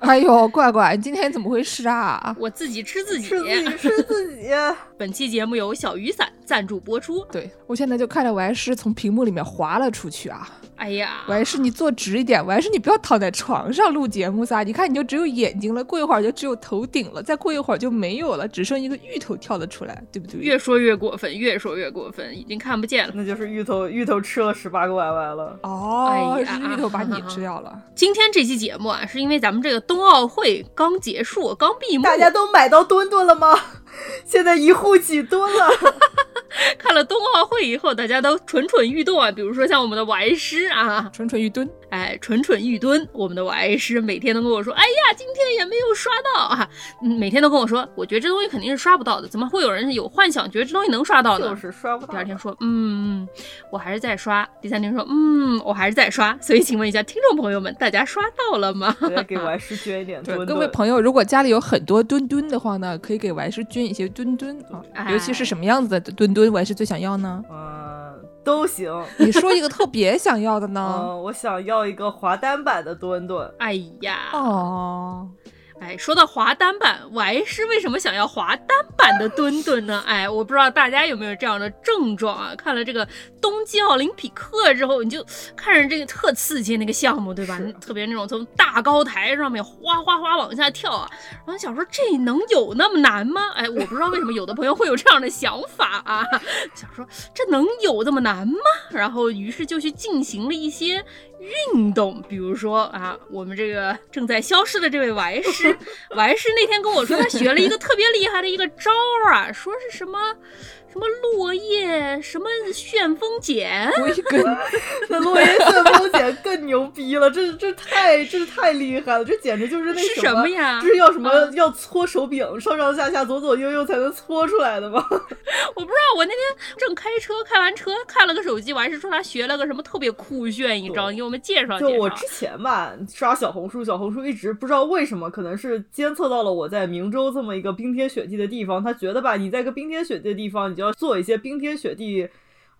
哎呦，乖乖，你今天怎么回事啊？我自己吃自己，吃自己吃自己。本期节目由小雨伞赞助播出。对我现在就看着我还是从屏幕里面滑了出去啊！哎呀，我还是你坐直一点，我还是你不要躺在床上录节目噻。你看你就只有眼睛了，过一会儿就只有头顶了，再过一会儿就没有了，只剩一个芋头跳了出来，对不对？越说越过分，越说越过分，已经看不见了。那就是芋头，芋头吃了十八个 YY 了。哦，哎呀是芋头把你吃掉了。今天这期节目啊，是因为咱们这个冬奥会刚结束，刚闭幕，大家都买到墩墩了吗？现在一户几吨了？看了冬奥会以后，大家都蠢蠢欲动啊。比如说像我们的王师啊，蠢蠢欲蹲，哎，蠢蠢欲蹲。我们的王师每天都跟我说，哎呀，今天也没有刷到啊，嗯，每天都跟我说，我觉得这东西肯定是刷不到的，怎么会有人有幻想觉得这东西能刷到呢？就是刷不到。第二天说，嗯，我还是在刷。第三天说，嗯，我还是在刷。所以，请问一下听众朋友们，大家刷到了吗？再给王师捐一点墩墩。各位朋友，如果家里有很多墩墩的话呢，可以给王师捐一些墩墩啊，哎尤其是什么样子的墩墩，王师最想要呢？嗯，都行。你说一个特别想要的呢？嗯，我想要一个滑单版的墩墩。哎呀，哦，哎，说到滑单板，我还是为什么想要滑单板的墩墩呢？哎，我不知道大家有没有这样的症状啊？看了这个冬季奥林匹克之后，你就看着这个特刺激那个项目，对吧？特别那种从大高台上面哗哗哗往下跳啊，然后想说这能有那么难吗？哎，我不知道为什么有的朋友会有这样的想法啊，想说这能有这么难吗？然后于是就去进行了一些运动，比如说啊，我们这个正在消失的这位王师，王师那天跟我说他学了一个特别厉害的一个招儿啊，说是什么什么落叶什么旋风剪，我一根 那落叶旋风剪更牛逼了，这这太这太厉害了，这简直就是那是什什么呀这是要什么、嗯要搓手柄，上上下下左左右右才能搓出来的吗？我不知道，我那天正开车，开完车看了个手机，我还是说他学了个什么特别酷炫一招，你给我们介绍介绍。就我之前吧，刷小红书，小红书一直不知道为什么，可能是监测到了我在明州这么一个冰天雪地的地方，他觉得吧，你在一个冰天雪地的地方，你就要做一些冰天雪地。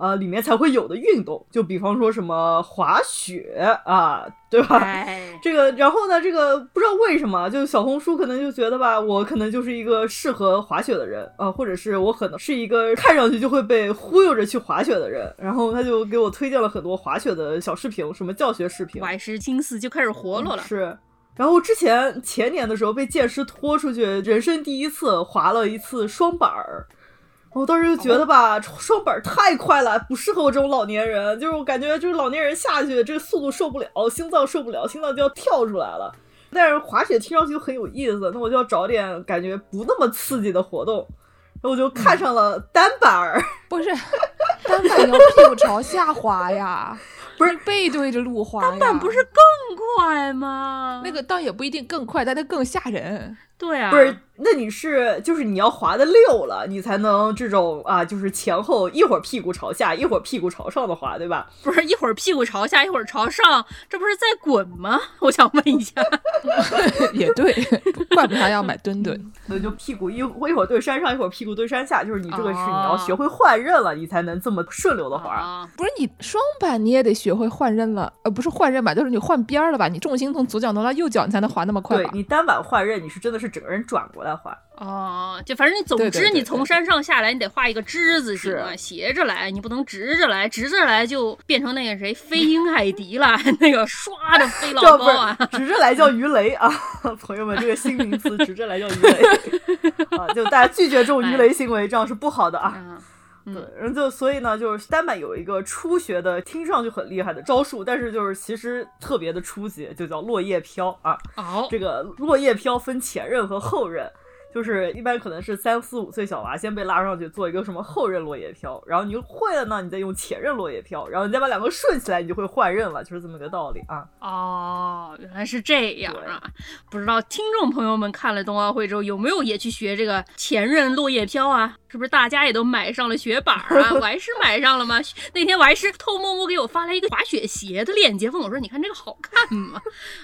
呃，里面才会有的运动，就比方说什么滑雪啊，对吧？哎，这个，然后呢，这个不知道为什么，就小红书可能就觉得吧，我可能就是一个适合滑雪的人啊、呃或者是我可能是一个看上去就会被忽悠着去滑雪的人，然后他就给我推荐了很多滑雪的小视频，什么教学视频，王师心思就开始活络了。是。然后之前前年的时候被剑师拖出去，人生第一次滑了一次双板儿。我当时就觉得吧，双板太快了，不适合我这种老年人。就是我感觉，就是老年人下去，这个速度受不了，心脏受不了，心脏就要跳出来了。但是滑雪听上去就很有意思，那我就要找点感觉不那么刺激的活动。然后我就看上了单板儿，不是，单板要屁股朝下滑呀，不是背对着路滑呀。单板不是更快吗？那个倒也不一定更快，但它更吓人。对啊，不是，那你是就是你要滑的溜了，你才能这种啊，就是前后一会儿屁股朝下，一会儿屁股朝上的滑，对吧？不是一会儿屁股朝下，一会儿朝上，这不是在滚吗？我想问一下。也对，怪不得要买墩 墩。所以就屁股一我一会儿对山上，一会儿屁股对山下，就是你这个是你要哦学会换刃了，你才能这么顺溜的滑。啊，不是你双板，你也得学会换刃了，呃，不是换刃吧，就是你换边儿了吧？你重心从左脚挪到右脚，你才能滑那么快吧？对你单板换刃，你是真的是整个人转过来画。哦，就反正你总之你从山上下来，你得画一个之字形啊，斜着来，你不能直着来，直着来就变成那个谁飞鹰海迪了，那个唰的飞老 高啊。直着来叫鱼雷啊，朋友们，这个新名词直着来叫鱼雷 啊，就大家拒绝这种鱼雷行为，这样是不好的啊。啊，对嗯，然后就所以呢，就是单板有一个初学的，听上去很厉害的招数，但是就是其实特别的初级，就叫落叶飘啊。哦，这个落叶飘分前刃和后刃，就是一般可能是三四五岁小娃先被拉上去做一个什么后刃落叶飘，然后你会了呢，你再用前刃落叶飘，然后你再把两个顺起来，你就会换刃了，就是这么个道理啊。哦，原来是这样啊！不知道听众朋友们看了冬奥会之后有没有也去学这个前刃落叶飘啊？是不是大家也都买上了雪板儿啊？我还是买上了吗？那天我还是偷摸摸给我发来一个滑雪鞋的链接，问我说：“你看这个好看吗？”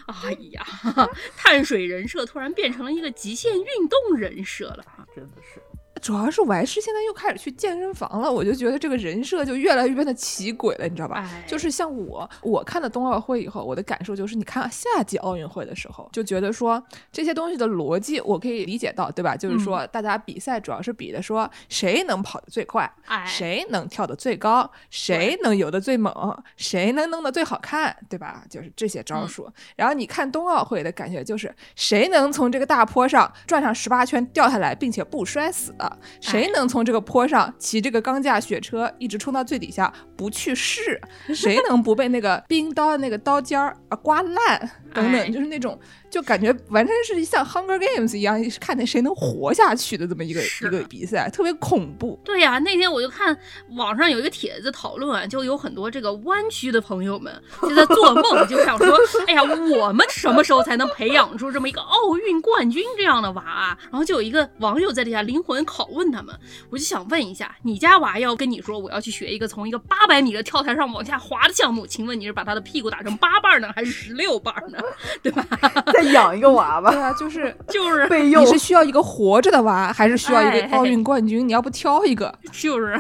哎呀，碳水人设突然变成了一个极限运动人设了啊！真的是。主要是我还是现在又开始去健身房了，我就觉得这个人设就越来越变得奇诡了，你知道吧？哎就是像我，我看了冬奥会以后，我的感受就是，你看夏季奥运会的时候，就觉得说这些东西的逻辑我可以理解到，对吧？就是说大家比赛主要是比的说谁能跑得最快，哎，谁能跳得最高，谁能游得最猛，谁能弄得最好看，对吧？就是这些招数。然后你看冬奥会的感觉就是谁能从这个大坡上转上十八圈掉下来，并且不摔死，谁能从这个坡上骑这个钢架雪车一直冲到最底下不去试，谁能不被那个冰刀的那个刀尖儿啊刮烂等哎等，就是那种。就感觉完全是像 Hunger Games 一样，是看见谁能活下去的这么一个一个比赛，特别恐怖。对呀、那天我就看网上有一个帖子讨论啊，就有很多这个湾区的朋友们就在做梦，就想说，哎呀，我们什么时候才能培养出这么一个奥运冠军这样的娃啊？然后就有一个网友在底下灵魂拷问他们，我就想问一下，你家娃要跟你说我要去学一个从一个八百米的跳台上往下滑的项目，请问你是把他的屁股打成八瓣呢，还是十六瓣呢？对吧？再养一个娃娃对，啊，就是 就是备用你是需要一个活着的娃，还是需要一哎个奥运冠军？你要不挑一个？就是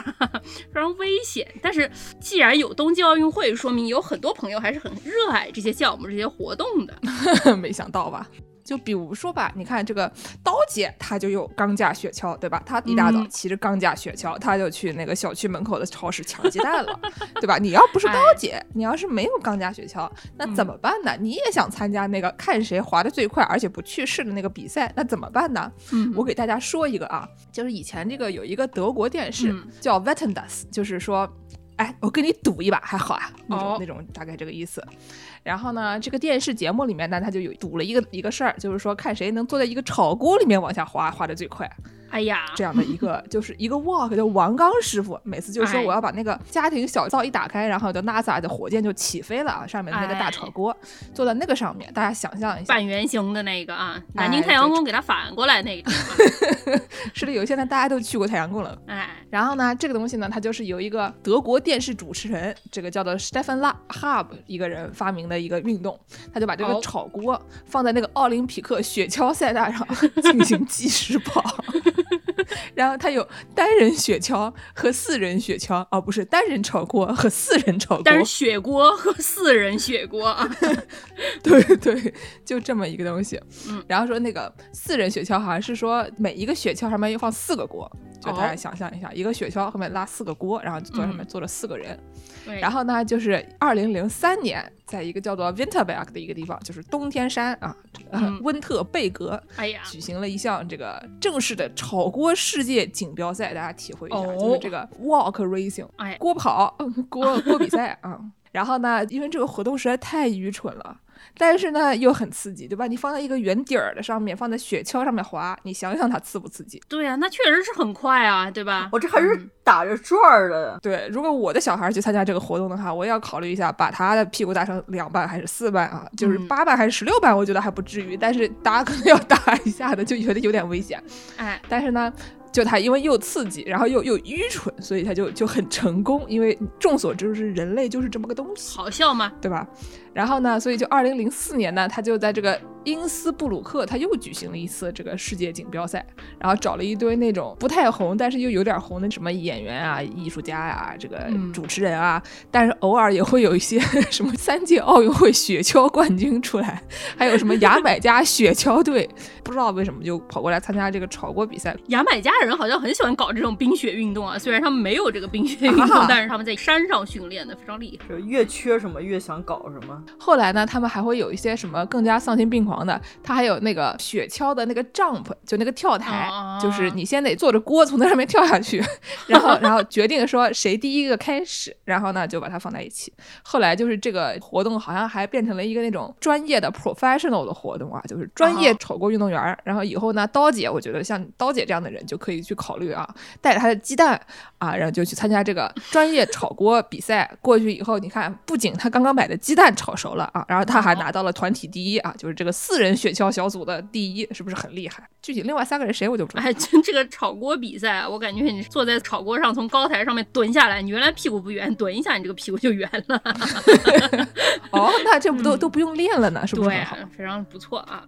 非常危险。但是既然有冬季奥运会，说明有很多朋友还是很热爱这些项目、这些活动的。没想到吧？就比如说吧，你看这个刀姐，她就有钢架雪橇，对吧？她一大早嗯骑着钢架雪橇，她就去那个小区门口的超市抢鸡蛋了，对吧？你要不是刀哎姐，你要是没有钢架雪橇，那嗯怎么办呢？你也想参加那个看谁滑得最快，而且不去世的那个比赛，那怎么办呢？嗯我给大家说一个啊，就是以前这个有一个德国电视、嗯叫 Wettendas，就是说，哎，我跟你赌一把还好啊，那种、哦那种大概这个意思。然后呢，这个电视节目里面呢，他就有赌了一个一个事儿，就是说看谁能坐在一个炒锅里面往下滑，滑的最快，哎呀，这样的一个就是一个 walk 叫王刚师傅，每次就说哎我要把那个家庭小灶一打开，然后就 NASA 的火箭就起飞了啊，上面的那个大炒锅，坐在那个上面，大家想象一下，半圆形的那个啊，哎南京太阳宫给它反过来那个。是的，有现在大家都去过太阳宫了。哎，然后呢，这个东西呢，它就是由一个德国电视主持人，这个叫做 Stefan La Hub 一个人发明的一个运动，他就把这个哦炒锅放在那个奥林匹克雪橇赛道上进行 计时跑。然后它有单人雪橇和四人雪橇，哦，不是单人炒锅和四人炒锅，但是雪锅和四人雪锅。啊，对对，就这么一个东西。嗯，然后说那个四人雪橇好像是说每一个雪橇上面要放四个锅，就大家哦。想象一下，一个雪橇后面拉四个锅，然后就坐上面嗯。坐了四个人。对，然后呢，就是二零零三年，在一个叫做 Winterberg 的一个地方，就是冬天山啊，这个嗯温特贝格。哎呀，举行了一项这个正式的炒锅世界锦标赛，大家体会一下，哦就是这个 walk racing，哎锅跑，嗯锅锅比赛啊。然后呢，因为这个活动实在太愚蠢了，但是呢又很刺激，对吧？你放在一个圆底儿的上面，放在雪橇上面滑，你想想它刺不刺激？对呀、那确实是很快啊，对吧？我这还是嗯打着转儿的。对，如果我的小孩去参加这个活动的话，我也要考虑一下，把他的屁股打成两半还是四半啊？就是嗯八半还是十六半，我觉得还不至于，但是大家可能要打一下的，就觉得有点危险。哎，但是呢，就他因为又刺激，然后又又愚蠢，所以他就就很成功。因为众所周知，人类就是这么个东西，好笑吗？对吧？然后呢，所以就二零零四年呢，他就在这个因斯布鲁克，他又举行了一次这个世界锦标赛，然后找了一堆那种不太红，但是又有点红的什么演员啊、艺术家呀、这个嗯主持人啊，但是偶尔也会有一些什么三届奥运会雪橇冠军出来，还有什么牙买加雪橇队，不知道为什么就跑过来参加这个炒锅比赛。牙买加人好像很喜欢搞这种冰雪运动啊，虽然他们没有这个冰雪运动，啊但是他们在山上训练的非常厉害。就越缺什么越想搞什么，后来呢，他们还会有一些什么更加丧心病狂的，他还有那个雪橇的那个 jump，就那个跳台，啊就是你先得坐着锅从那上面跳下去，然后然后决定说谁第一个开始，然后呢就把它放在一起。后来就是这个活动好像还变成了一个那种专业的 professional 的活动啊，就是专业啊炒锅运动员儿。然后以后呢，刀姐，我觉得像刀姐这样的人就可以去考虑啊，带着他的鸡蛋啊，然后就去参加这个专业炒锅比赛。过去以后，你看，不仅他刚刚买的鸡蛋炒熟了啊，然后他还拿到了团体第一啊，就是这个四人雪橇小组的第一，是不是很厉害？具体另外三个人谁我就不知道。哎，这这个炒锅比赛啊，我感觉你坐在炒锅上，从高台上面蹲下来，你原来屁股不圆，蹲一下你这个屁股就圆了。哦，那这不都都不用练了呢，是不是对好？，非常不错啊。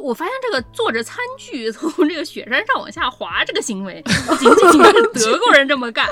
我发现这个坐着餐具从这个雪山上往下滑这个行为，不仅仅是 德国人这么干。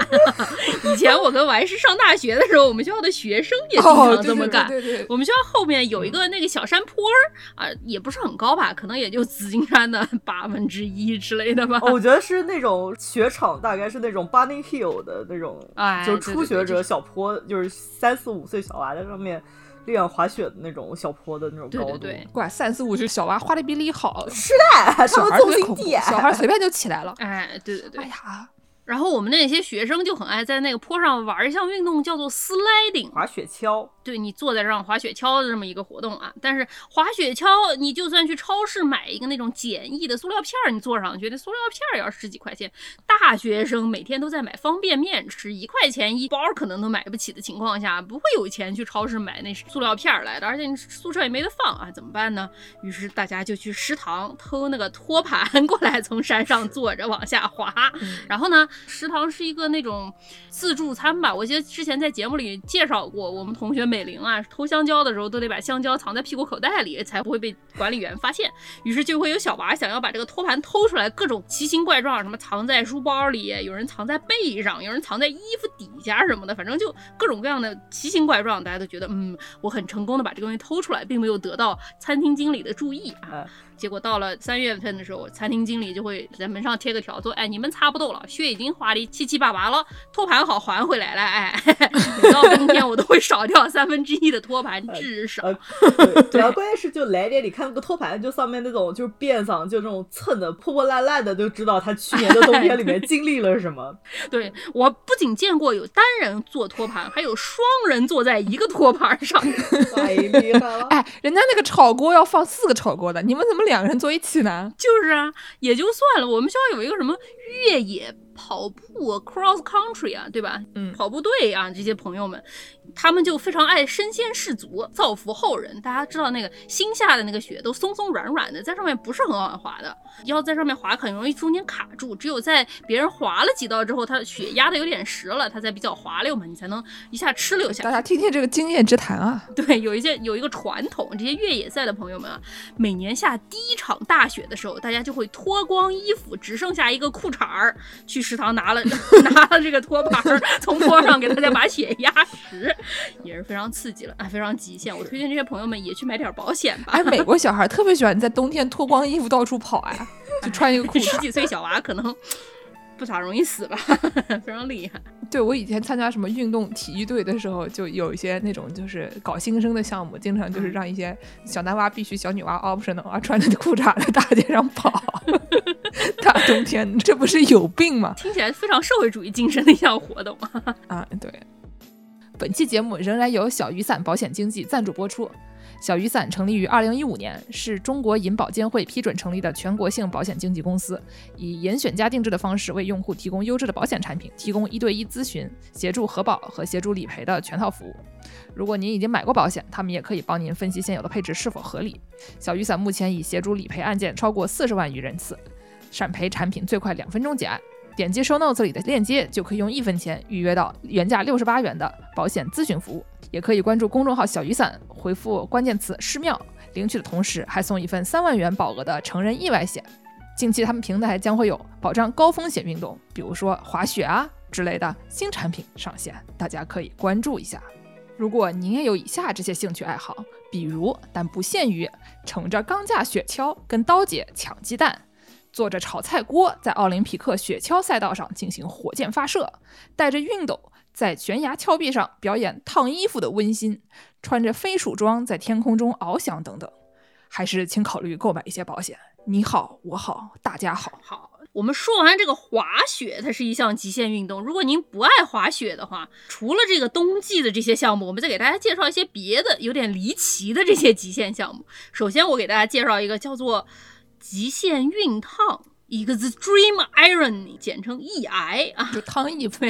以前我跟王师上大学的时候，我们学校的学生也经哦，常这么干。对对对对我们学校后面有一个那个小山坡儿啊，也不是很高吧，可能也就紫金山的八分之一之类的吧。哦，我觉得是那种雪场，大概是那种 bunny hill 的那种，哎就是初学者小坡，就是三四五岁小娃在上面练滑雪的那种小坡的那种高度。对对对，怪三四五是小娃滑的比你好，是的，他小们纵心地，小孩随便就起来了。哎，对对对哎。呀，然后我们那些学生就很爱在那个坡上玩一项运动，叫做 sliding。滑雪橇，对你坐在这上滑雪橇的这么一个活动啊。但是滑雪橇，你就算去超市买一个那种简易的塑料片儿，你坐上去，那塑料片儿也要十几块钱。大学生每天都在买方便面吃，一块钱一包可能都买不起的情况下，不会有钱去超市买那塑料片儿来的，而且你宿舍也没得放啊，怎么办呢？于是大家就去食堂偷那个托盘过来，从山上坐着往下滑。然后呢，食堂是一个那种自助餐吧，我记得之前在节目里介绍过，我们同学美玲啊，偷香蕉的时候都得把香蕉藏在屁股口袋里，才不会被管理员发现。于是就会有小娃想要把这个托盘偷出来，各种奇形怪状，什么藏在书包里，有人藏在背上，有人藏在衣服底下什么的，反正就各种各样的奇形怪状。大家都觉得，嗯，我很成功的把这个东西偷出来，并没有得到餐厅经理的注意啊。哎结果到了三月份的时候，餐厅经理就会在门上贴个条，说：“哎，你们差不多了，血已经花的七七八八了，托盘好还回来了。哎，每到冬天我都会少掉三分之一的托盘，至少。呃，对，主要 关键是就来点，你看那个托盘，就上面那种就是边上就这种蹭的破破烂烂的，就知道他去年的冬天里面经历了什么。对我不仅见过有单人坐托盘，还有双人坐在一个托盘上。太厉害了！哎，人家那个炒锅要放四个炒锅的，你们怎么两个人坐一起呢？就是啊，也就算了。我们学校有一个什么越野跑步 cross country 啊，对吧？嗯跑步队啊，这些朋友们，他们就非常爱身先士卒，造福后人。大家知道那个新下的那个雪都松松软软的，在上面不是很好滑的，要在上面滑很容易中间卡住。只有在别人滑了几道之后，它雪压的有点实了，它才比较滑溜嘛，你才能一下哧溜下大。家听听这个经验之谈啊！对，有一件有一个传统，这些越野赛的朋友们啊，每年下第一场大雪的时候，大家就会脱光衣服，只剩下一个裤衩儿，去食堂拿了 拿了这个托盘，从坡上给大家把雪压实，也是非常刺激了啊，非常极限。我推荐这些朋友们也去买点保险吧。哎，美国小孩特别喜欢在冬天脱光衣服到处跑啊，就穿一个裤 衩。十几岁小娃可能不咋容易死吧，非常厉害。对我以前参加什么运动体育队的时候，就有一些那种就是搞新生的项目，经常就是让一些小男娃必须小女娃 optional 啊，穿着裤衩在大街上跑。大冬天，这不是有病吗？听起来非常社会主义精神的一项活动啊！啊，对。本期节目仍然由小雨伞保险经纪赞助播出。小雨伞成立于二零一五年，是中国银保监会批准成立的全国性保险经纪公司，以严选加定制的方式为用户提供优质的保险产品，提供一对一咨询、协助核保和协助理赔的全套服务。如果您已经买过保险，他们也可以帮您分析现有的配置是否合理。小雨伞目前已协助理赔案件超过四十万余人次，闪赔产品最快两分钟结案。点击 show notes 里的链接，就可以用一分钱预约到原价六十八元的保险咨询服务。也可以关注公众号“小雨伞”，回复关键词“失妙”，领取的同时还送一份三万元保额的成人意外险。近期他们平台将会有保障高风险运动，比如说滑雪啊之类的新产品上线，大家可以关注一下。如果您也有以下这些兴趣爱好，比如但不限于乘着钢架雪橇跟刀姐抢鸡蛋，坐着炒菜锅在奥林匹克雪橇赛道上进行火箭发射，带着熨斗在悬崖峭壁上表演烫衣服的温馨，穿着飞鼠装在天空中翱翔等等，还是请考虑购买一些保险。你好，我好，大家好。好，我们说完这个滑雪，它是一项极限运动。如果您不爱滑雪的话，除了这个冬季的这些项目，我们再给大家介绍一些别的有点离奇的这些极限项目。首先，我给大家介绍一个叫做极限熨烫。extreme irony，简称 EI 啊。就烫衣服。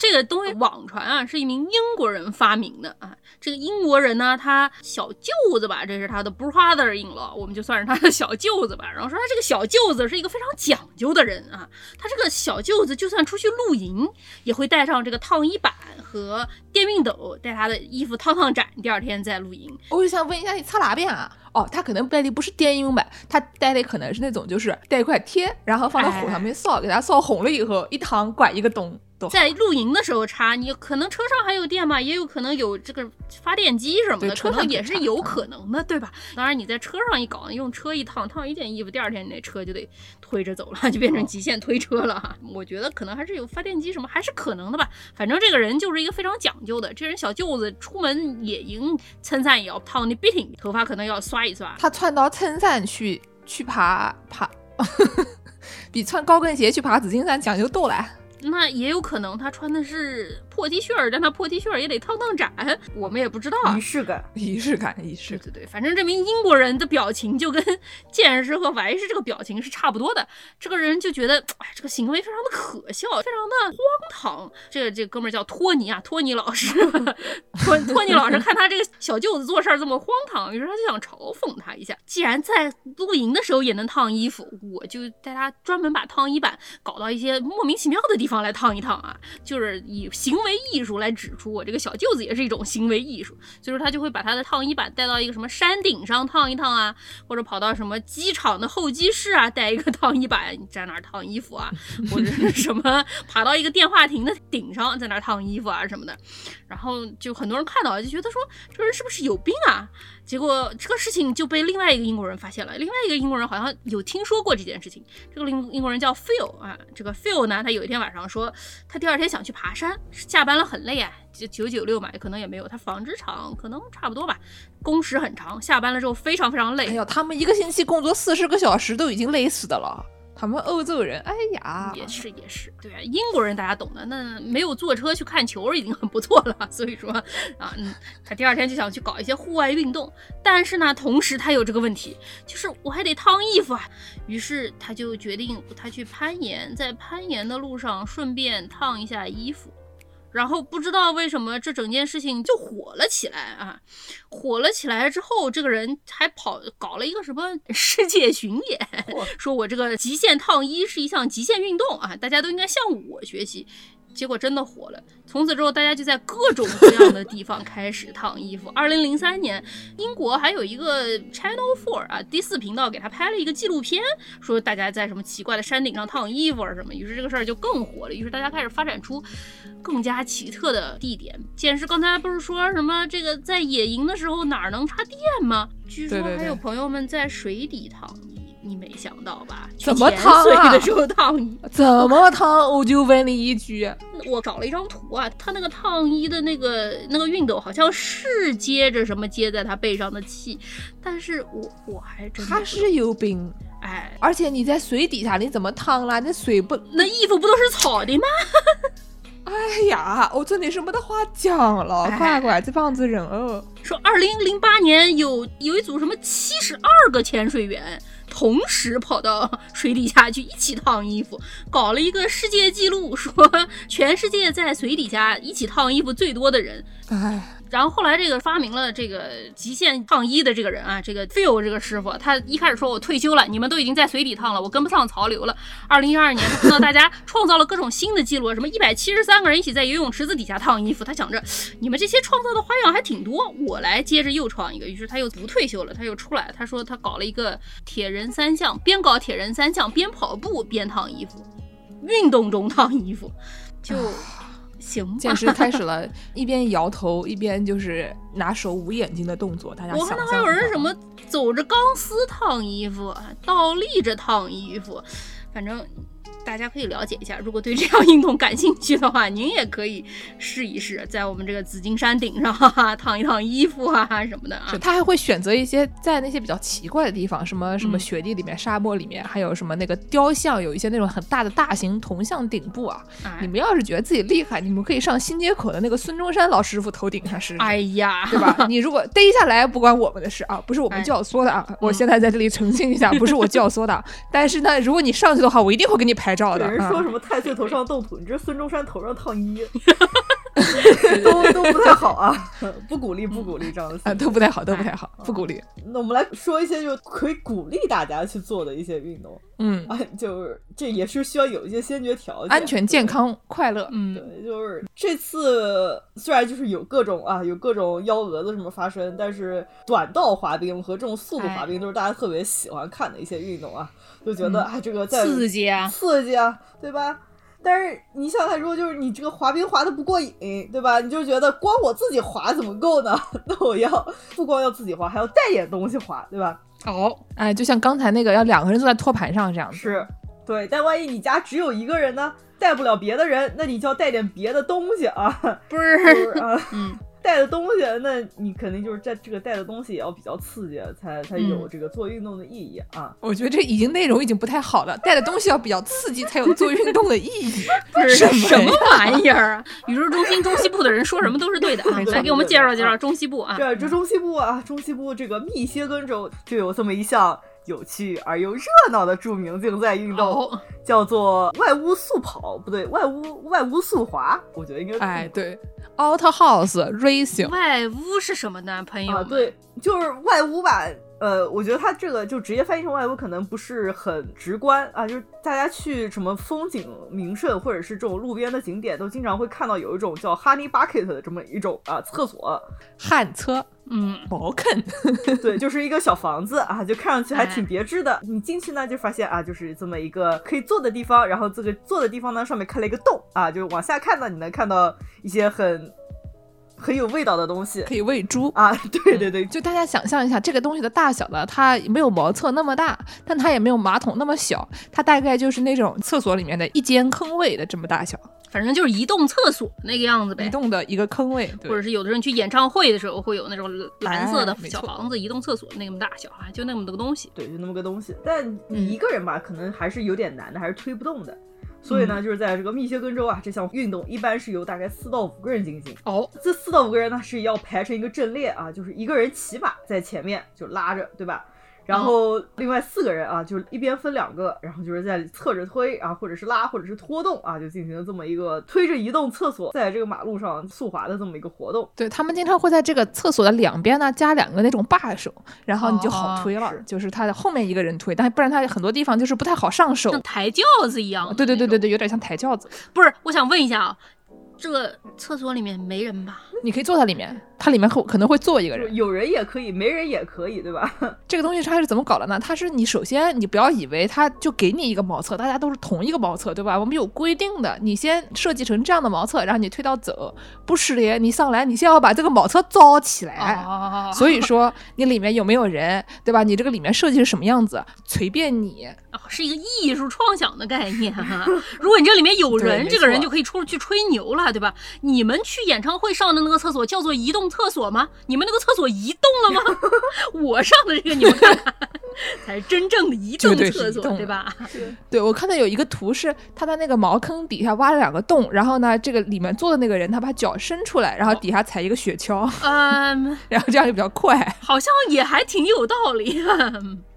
这个东西网传啊，是一名英国人发明的啊。这个英国人呢，他小舅子吧，这是他的 brother-in-law，我们就算是他的小舅子吧。然后说他这个小舅子是一个非常讲究的人啊，他这个小舅子就算出去露营，也会带上这个烫衣板和电熨斗，带他的衣服烫烫展，第二天再露营。我就想问一下，你擦哪边啊？哦，他可能带的不是电熨板，他带的可能是那种就是带一块贴，然后放到火上面烧，给它烧红了以后一烫管一个洞。在露营的时候插，你可能车上还有电吧，也有可能有这个发电机什么的，车上可能也是有可能的，对吧？当然你在车上一搞，用车一烫，烫一件衣服，第二天你那车就得推着走了，就变成极限推车了哈。我觉得可能还是有发电机什么，还是可能的吧。反正这个人就是一个非常讲究的，这人小舅子出门野营，衬衫也要烫的 bitting，头发可能要刷一刷。他穿到衬衫去去爬爬，比穿高跟鞋去爬紫金山讲究多了。那也有可能他穿的是破 T 恤儿，但他破 T 恤儿也得烫烫展，我们也不知道啊仪。式感。仪式感，仪式。对对对，反正这名英国人的表情就跟 剑士和白士这个表情是差不多的。这个人就觉得，哎，这个行为非常的可笑，非常的荒唐。这个这个哥们儿叫托尼啊，托尼老师，托托尼老师看他这个小舅子做事儿这么荒唐，于是他就想嘲讽他一下。既然在露营的时候也能烫衣服，我就带他专门把烫衣板搞到一些莫名其妙的地方来烫一烫啊，就是以行为艺术来指出我这个小舅子也是一种行为艺术。所以说他就会把他的烫衣板带到一个什么山顶上烫一烫啊，或者跑到什么机场的候机室啊，带一个烫衣板在那儿烫衣服啊，或者是什么爬到一个电话亭的顶上在那儿烫衣服啊什么的。然后就很多人看到就觉得说这个人是不是有病啊？结果这个事情就被另外一个英国人发现了，另外一个英国人好像有听说过这件事情。这个英英国人叫 Phil 啊，这个 Phil 呢，他有一天晚上说，他第二天想去爬山，下班了很累啊，就九九六嘛，可能也没有，他纺织厂可能差不多吧，工时很长，下班了之后非常非常累。哎呀，他们一个星期工作四十个小时都已经累死的了。他们欧洲人，哎呀，也是也是，对啊，英国人大家懂的，那没有坐车去看球已经很不错了。所以说啊，嗯，他第二天就想去搞一些户外运动，但是呢，同时他有这个问题，就是我还得烫衣服啊。于是他就决定他去攀岩，在攀岩的路上顺便烫一下衣服。然后不知道为什么这整件事情就火了起来啊！火了起来之后，这个人还跑搞了一个什么世界巡演，说我这个极限烫衣是一项极限运动啊，大家都应该向我学习。结果真的火了，从此之后，大家就在各种各样的地方开始烫衣服。二零零三年，英国还有一个 Channel Four 啊，第四频道给他拍了一个纪录片，说大家在什么奇怪的山顶上烫衣服啊什么，于是这个事儿就更火了。于是大家开始发展出更加奇特的地点。剑师刚才不是说什么这个在野营的时候哪儿能插电吗？据说还有朋友们在水底烫衣，你没想到吧？怎么潜烫啊水的时候烫衣。怎么烫？我就问你一句，我找了一张图啊，他那个烫衣的那个那个熨斗好像是接着什么接在他背上的气，但是我我还真他是有病。哎，而且你在水底下，你怎么烫啦？那水不…… 那衣服不都是草的吗？哎呀，我真的是没得话讲了，哎乖乖，这帮子人哦，说二零零八年有有一组什么七十二个潜水员同时跑到水底下去一起烫衣服，搞了一个世界纪录，说全世界在水底下一起烫衣服最多的人。哎，然后后来这个发明了这个极限烫衣的这个人啊，这个 Phil 这个师傅，他一开始说我退休了，你们都已经在水底烫了，我跟不上潮流了。二零一二年，他看到大家创造了各种新的记录，什么一百七十三个人一起在游泳池子底下烫衣服，他想着你们这些创造的花样还挺多，我来接着又创一个。于是他又不退休了，他又出来，他说他搞了一个铁人三项，边搞铁人三项边跑步边烫衣服，运动中烫衣服，就。行吧，剑师开始了一边摇头一边就是拿手捂眼睛的动作，大家我看到还有人什么走着钢丝烫衣服，倒立着烫衣服，反正大家可以了解一下。如果对这项运动感兴趣的话，您也可以试一试，在我们这个紫金山顶上哈哈烫一烫衣服啊什么的啊。他还会选择一些在那些比较奇怪的地方，什么什么嗯雪地里面、沙漠里面，还有什么那个雕像，有一些那种很大的大型铜像顶部啊。哎你们要是觉得自己厉害，你们可以上新街口的那个孙中山老师傅头顶上试试。哎呀，对吧？你如果逮下来，不关我们的事啊，不是我们哎教唆的啊。我现在在这里澄清一下，不是我教唆的。但是呢，如果你上去的话，我一定会给你拍照的。有人说啊什么太岁头上动土，你这孙中山头上烫衣，都都不太好啊，不鼓励不鼓励这样的啊，都不太好，都不太好，不鼓励。那我们来说一些就可以鼓励大家去做的一些运动嗯，啊，就是这也是需要有一些先决条件，安全、健。康、快乐。嗯，对，就是这次虽然就是有各种啊，有各种幺蛾子什么发生，但是短道滑冰和这种速度滑冰都是大家特别喜欢看的一些运动啊，就觉得、嗯啊这个在刺激啊！刺激啊，对吧？但是你想想，如果就是你这个滑冰滑的不过瘾，对吧？你就觉得光我自己滑怎么够呢？那我要不光要自己滑，还要带点东西滑，对吧？哦，哎，就像刚才那个，要两个人坐在托盘上这样子。是，对。但万一你家只有一个人呢，带不了别的人，那你就要带点别的东西啊，不，就是是啊。嗯，带的东西，那你肯定就是在这个带的东西也要比较刺激，才才有嗯这个做运动的意义啊。我觉得这已经内容已经不太好了，带的东西要比较刺激，才有做运动的意义。不是什么什么玩意儿啊！宇宙中心中西部的人说什么都是对的啊来给我们介绍介绍中西部啊！对这中西部啊，中西部这个密歇根州就有这么一项有趣而又热闹的著名竞赛运动，哦，叫做外屋速跑，不对，外屋外屋速滑，我觉得应该哎，对，Out House Racing，外屋是什么呢，朋友啊，对，就是外屋吧。呃，我觉得它这个就直接翻译成外国可能不是很直观啊，就是大家去什么风景名胜或者是这种路边的景点，都经常会看到有一种叫 Honey Bucket 的这么一种啊厕所，旱厕，嗯，茅坑，对，就是一个小房子啊，就看上去还挺哎别致的。你进去呢，就发现啊，就是这么一个可以坐的地方，然后这个坐的地方呢，上面开了一个洞啊，就是往下看呢，你能看到一些很很有味道的东西可以喂猪。啊。对对对，就大家想象一下，这个东西的大小呢，它没有茅厕那么大，但它也没有马桶那么小，它大概就是那种厕所里面的一间坑位的这么大小，反正就是移动厕所那个样子呗移。动的一个坑位。或者是有的人去演唱会的时候会有那种蓝色的小房子、移动厕所那么大小啊，就那么多个东西。对，就那么个东西。但你嗯一个人吧，可能还是有点难的，还是推不动的。所以呢，就是在这个密歇根州啊，这项运动一般是由大概四到五个人进行。哦，这四到五个人呢是要排成一个阵列啊，就是一个人骑马在前面就拉着，对吧？然后另外四个人啊，就一边分两个，然后就是在侧着推啊，或者是拉，或者是拖动啊，就进行了这么一个推着移动厕所在这个马路上速滑的这么一个活动。对他们经常会在这个厕所的两边呢加两个那种把手，然后你就好推了，是就是他的后面一个人推，但不然他很多地方就是不太好上手。像抬轿子一样。对对对对，对，有点像抬轿子，不是，我想问一下啊，这个厕所里面没人吧？你可以坐在里面，它里面会可能会坐一个人。有人也可以，没人也可以，对吧？这个东西它是怎么搞的呢？它是你首先你不要以为它就给你一个茅厕，大家都是同一个茅厕，对吧？我们有规定的，你先设计成这样的茅厕，然后你推到走，不是的，你上来你先要把这个茅厕造起来。哦，所以说你里面有没有人，对吧？你这个里面设计是什么样子，随便你。哦是一个艺术创想的概念哈、如果你这里面有人，这个人就可以出去吹牛了，对吧？你们去演唱会上的那个厕所叫做移动厕所吗？你们那个厕所移动了吗？我上的这个你们看看，才是真正的移动厕所，对吧？对我看到有一个图是他在那个茅坑底下挖了两个洞，然后呢，这个里面坐的那个人他把脚伸出来，然后底下踩一个雪橇，嗯，然后这样就比较快。好像也还挺有道理。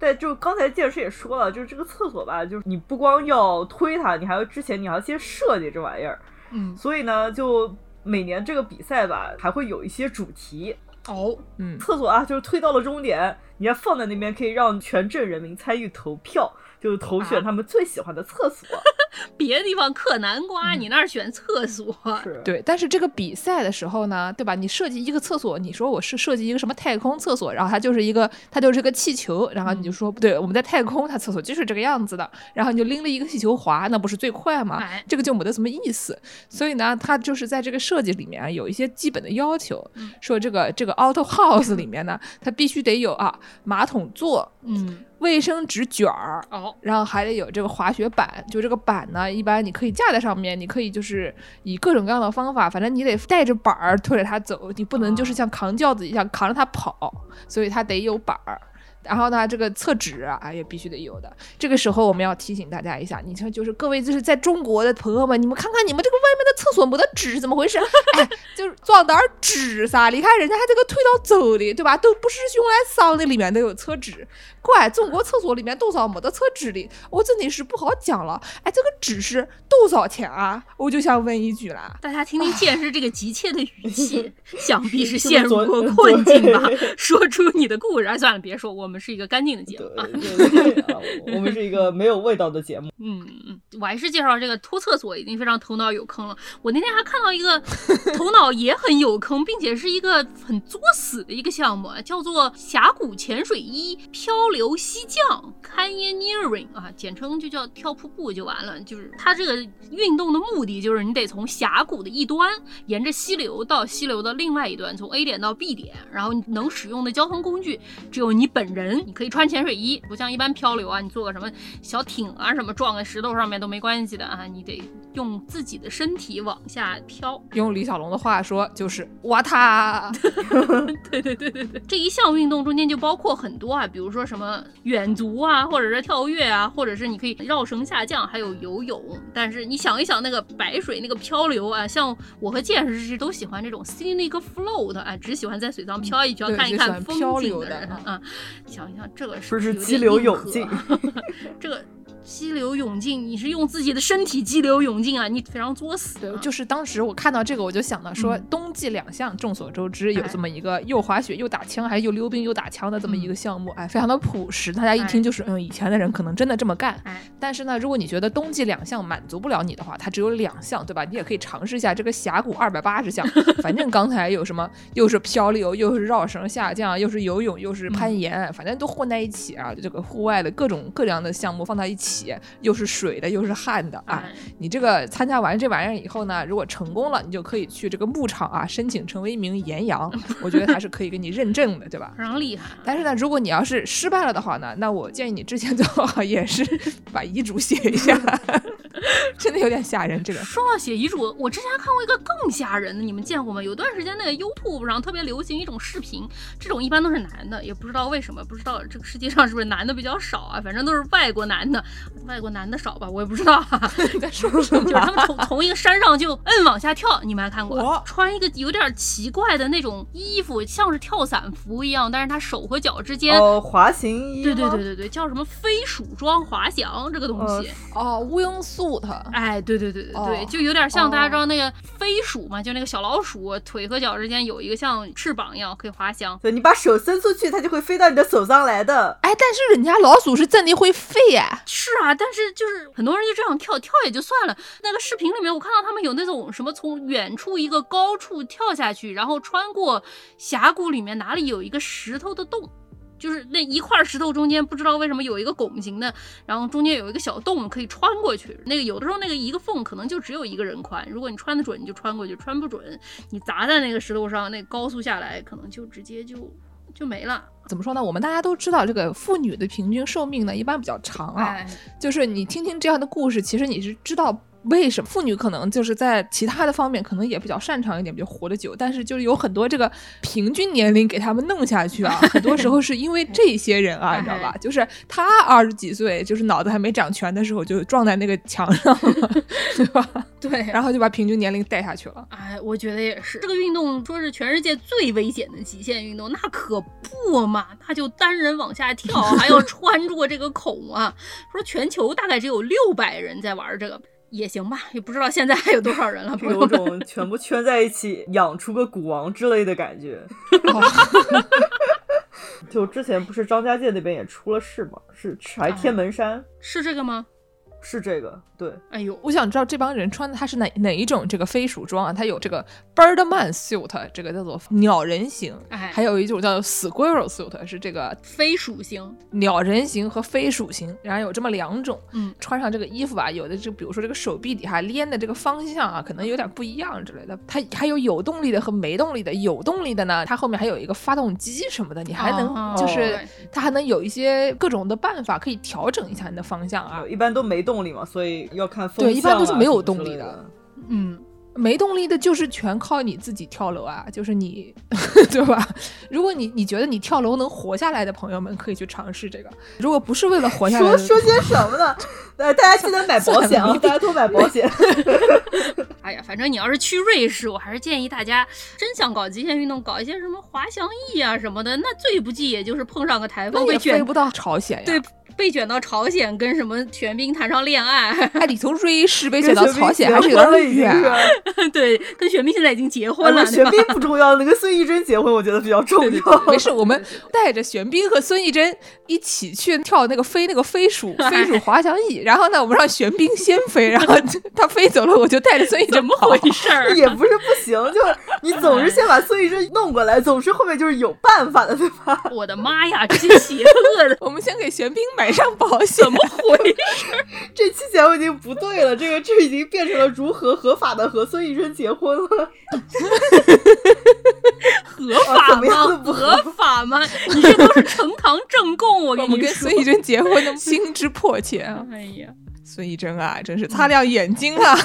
对，就刚才健师也说了，就是这个厕所吧，就是你不光要推它，你还要之前你还要先设计这玩意儿，嗯所以呢，就每年这个比赛吧，还会有一些主题。哦，嗯，厕所啊，就是推到了终点，你要放在那边，可以让全镇人民参与投票，就是投选啊他们最喜欢的厕所。别的地方嗑南瓜，嗯你那儿选厕所。是，对。但是这个比赛的时候呢，对吧？你设计一个厕所，你说我是设计一个什么太空厕所，然后它就是一个它就是个气球，然后你就说不对，我们在太空，它厕所就是这个样子的，然后你就拎了一个气球滑，那不是最快吗？哎这个就没得什么意思。所以呢，它就是在这个设计里面啊，有一些基本的要求，嗯说这个这个 auto house 里面呢，它必须得有啊马桶座、嗯，卫生纸卷儿。哦，然后还得有这个滑雪板，就这个板呢，一般你可以架在上面，你可以就是以各种各样的方法，反正你得带着板儿推着它走，你不能就是像扛轿子一样扛着它跑，所以它得有板儿。然后呢，这个厕纸啊也必须得有的。这个时候我们要提醒大家一下，你看，就是各位就是在中国的朋友们，你们看看你们这个外面的厕所没得纸怎么回事？哎，就是装点儿纸噻。你看人家还这个推到走的，对吧？都不是用来扫的，里面都有厕纸。怪中国厕所里面多少没得厕纸的，我真的是不好讲了。哎，这个纸是多少钱啊？我就想问一句啦。大家听听剑师这个急切的语气，想必是陷入过困境吧？说出你的故事。哎，算了，别说，我们是一个干净的节目啊。对对对啊，我们是一个没有味道的节目。嗯嗯，我还是介绍这个拖厕所已经非常头脑有坑了。我那天还看到一个 头脑也很有坑，并且是一个很作死的一个项目，叫做峡谷潜水衣漂流溪降 （Canyoneering） 啊，简称就叫跳瀑布就完了。就是它这个运动的目的就是你得从峡谷的一端沿着溪流到溪流的另外一端，从 A 点到 B 点，然后你能使用的交通工具只有你本人，你可以穿潜水衣，不像一般漂流啊，你坐个什么小艇啊什么撞在石头上面都没关系的啊，你得用自己的身体往下漂。用李小龙的话说就是哇他。对对对对对，这一项运动中间就包括很多啊，比如说什么远足啊，或者是跳跃啊，或者是你可以绕绳下降，还有游泳。但是你想一想那个白水那个漂流啊，像我和剑师都喜欢这种 scenic float 啊，只喜欢在水上漂一漂，看一看风景的人啊。想一想这个是不是激流勇进？这个。激流勇进，你是用自己的身体激流勇进啊！你非常作死。对，就是当时我看到这个，我就想到说，冬季两项众所周知有这么一个又滑雪又打枪，还又溜冰又打枪的这么一个项目，哎，非常的朴实，大家一听就是嗯，以前的人可能真的这么干。但是呢，如果你觉得冬季两项满足不了你的话，它只有两项，对吧？你也可以尝试一下这个峡谷二百八十项。反正刚才有什么，又是漂流，又是绕绳下降，又是游泳，又是攀岩，反正都混在一起啊！这个户外的各种各样的项目放在一起，又是。水的又是汗的啊！你这个参加完这玩意儿以后呢，如果成功了，你就可以去这个牧场啊，申请成为一名岩羊。我觉得他是可以给你认证的，对吧？非常厉害。但是呢，如果你要是失败了的话呢，那我建议你之前最好也是 把遗嘱写一下，真的有点吓人。这个说到写遗嘱，我之前看过一个更吓人的，你们见过吗？有段时间那个 YouTube 上特别流行一种视频，这种一般都是男的，也不知道为什么，不知道这个世界上是不是男的比较少啊？反正都是外国男的，外国男的。少吧，我也不知道 哈。在说什么？就是他们 从从一个山上就摁往下跳，你们还看过？穿一个有点奇怪的那种衣服，像是跳伞服一样，但是他手和脚之间哦，滑行衣。对对对对对，叫什么飞鼠装滑翔这个东西？哦，乌蝇 suit。哎，对对对对对，就有点像大家知道那个飞鼠嘛，就那个小老鼠腿和脚之间有一个像翅膀一样可以滑翔。对，你把手伸出去，它就会飞到你的手上来的。哎，但是人家老鼠是真的会飞哎。是啊，但是就是。很多人就这样跳跳也就算了，那个视频里面我看到他们有那种什么从远处一个高处跳下去，然后穿过峡谷里面哪里有一个石头的洞，就是那一块石头中间不知道为什么有一个拱形的，然后中间有一个小洞可以穿过去。那个有的时候那个一个缝可能就只有一个人宽，如果你穿得准你就穿过去，穿不准你砸在那个石头上，那高速下来可能就直接就就没了。怎么说呢？我们大家都知道，这个妇女的平均寿命呢，一般比较长啊。就是你听听这样的故事，其实你是知道。为什么妇女可能就是在其他的方面可能也比较擅长一点，比较活得久，但是就是有很多这个平均年龄给他们弄下去啊，很多时候是因为这些人啊，你知道吧？就是他二十几岁，就是脑子还没长全的时候就撞在那个墙上了，对吧？对，然后就把平均年龄带下去了。哎，我觉得也是，这个运动说是全世界最危险的极限运动，那可不嘛，他就单人往下跳，还要穿过这个孔啊。说全球大概只有六百人在玩这个。也行吧，也不知道现在还有多少人了。有种全部圈在一起养出个古王之类的感觉。就之前不是张家界那边也出了事吗？是还天门山？是这个吗？是这个，对。哎呦，我想知道这帮人穿的他是哪哪一种这个飞鼠装啊？他有这个 Birdman suit，这个叫做鸟人型，哎，还有一种叫做 Squirrel suit，是这个飞鼠型。鸟人型和飞鼠型，然后有这么两种。嗯，穿上这个衣服吧，有的就比如说这个手臂底下连的这个方向啊，可能有点不一样之类的。它还有有动力的和没动力的。有动力的呢，它后面还有一个发动机什么的，你还能就是它还能有一些各种的办法可以调整一下你的方向啊。一般都没动。动力嘛，所以要看风对一般都是没有动力的嗯，没动力的，就是全靠你自己跳楼啊，就是你，对吧？如果你你觉得你跳楼能活下来的朋友们，可以去尝试这个。如果不是为了活下来，说说些什么呢？呃，大家记得买保险啊，大家多买保险。哎呀，反正你要是去瑞士，我还是建议大家真想搞极限运动，搞一些什么滑翔翼啊什么的，那最不济也就是碰上个台风那也被卷飞不到朝鲜呀。对，被卷到朝鲜，跟什么玄彬谈上恋爱，哎，李从瑞是被卷到朝鲜还是有点远。对，跟玄彬现在已经结婚了，玄彬不重要，那个孙艺珍结婚我觉得比较重要。没事，我们带着玄彬和孙艺珍一起去跳那个飞那个飞鼠 飞鼠滑翔翼，然后呢，我们让玄彬先飞，然后他飞走了，我就带着孙艺珍怎么回事儿？也不是不行，就是你总是先把孙艺珍弄过来，总是后面就是有办法的，对吧？我的妈呀，这些邪恶的，我们先给玄彬买上保险怎。么回事？这期节目已经不对了，这个这已经变成了如何合法的和孙艺珍结婚了。合法吗？合法吗？你这都是呈堂证供，我我们跟跟你说。孙艺珍结婚的心之迫切啊！哎呀，孙艺珍啊，真是擦亮眼睛啊！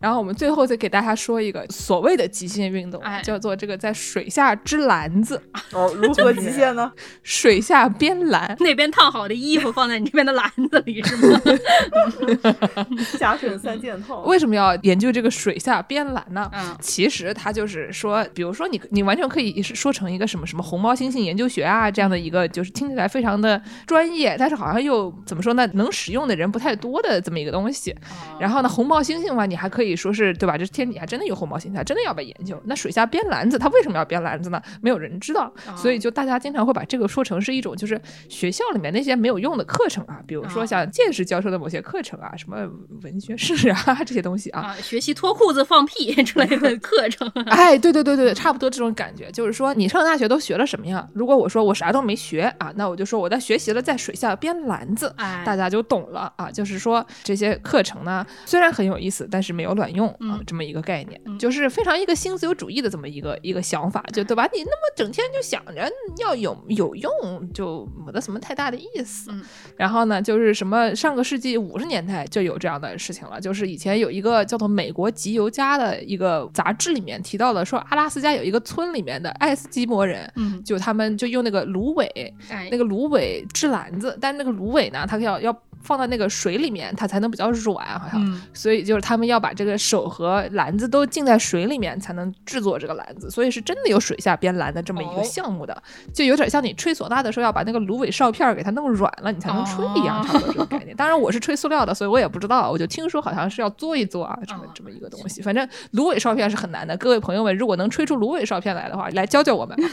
然后我们最后再给大家说一个所谓的极限运动，哎叫做这个在水下织篮子，哦，如何极限呢？水下编篮。那边烫好的衣服放在你这边的篮子里是吗？假水三件套。为什么要研究这个水下编篮呢？嗯其实它就是说，比如说你你完全可以是说成一个什么什么红毛猩猩研究学啊这样的一个，就是听起来非常的专业，但是好像又怎么说呢，能使用的人不太多的这么一个东西。然后呢，红毛猩猩嘛，你还可以说是对吧？这天底下真的有红毛猩猩，它真的要被研究。那水下编篮子，它为什么要编篮子呢？没有人知道，哦所以就大家经常会把这个说成是一种就是学校里面那些没有用的课程啊，比如说啊像见识教授的某些课程啊，什么文学史啊 这些东西啊。啊，学习脱裤子放屁 之类的课程。哎，对对对对，差不多这种感觉，就是说你上大学都学了什么呀？如果我说我啥都没学啊，那我就说我在学习了在水下编篮子，哎，大家就懂了啊。就是说这些课程呢，虽然很有意思，但是没有卵用啊，嗯这么一个概念，嗯就是非常一个新自由主义的这么一个一个想法，就对吧？你那么整天就想着要有有用，就没得什么太大的意思。嗯然后呢，就是什么上个世纪五十年代就有这样的事情了，就是以前有一个叫做《美国集邮家》的一个杂志里面提到了，说阿拉斯加有一个村里面的爱斯基摩人，嗯，就他们就用那个芦苇，哎，那个芦苇织篮子，但是那个芦苇呢，它要要放到那个水里面，它才能比较软，好像。嗯所以就是他们要把这个手和篮子都浸在水里面，才能制作这个篮子。所以是真的有水下编篮的这么一个哦项目的，就有点像你吹唢呐的时候要把那个芦苇哨片儿给它弄软了，你才能吹一样，哦差不多这个概念。当然我是吹塑料的，所以我也不知道，我就听说好像是要做一做啊，这么哦这么一个东西。反正芦苇哨片是很难的，各位朋友们，如果能吹出芦苇哨片来的话，来教教我们吧。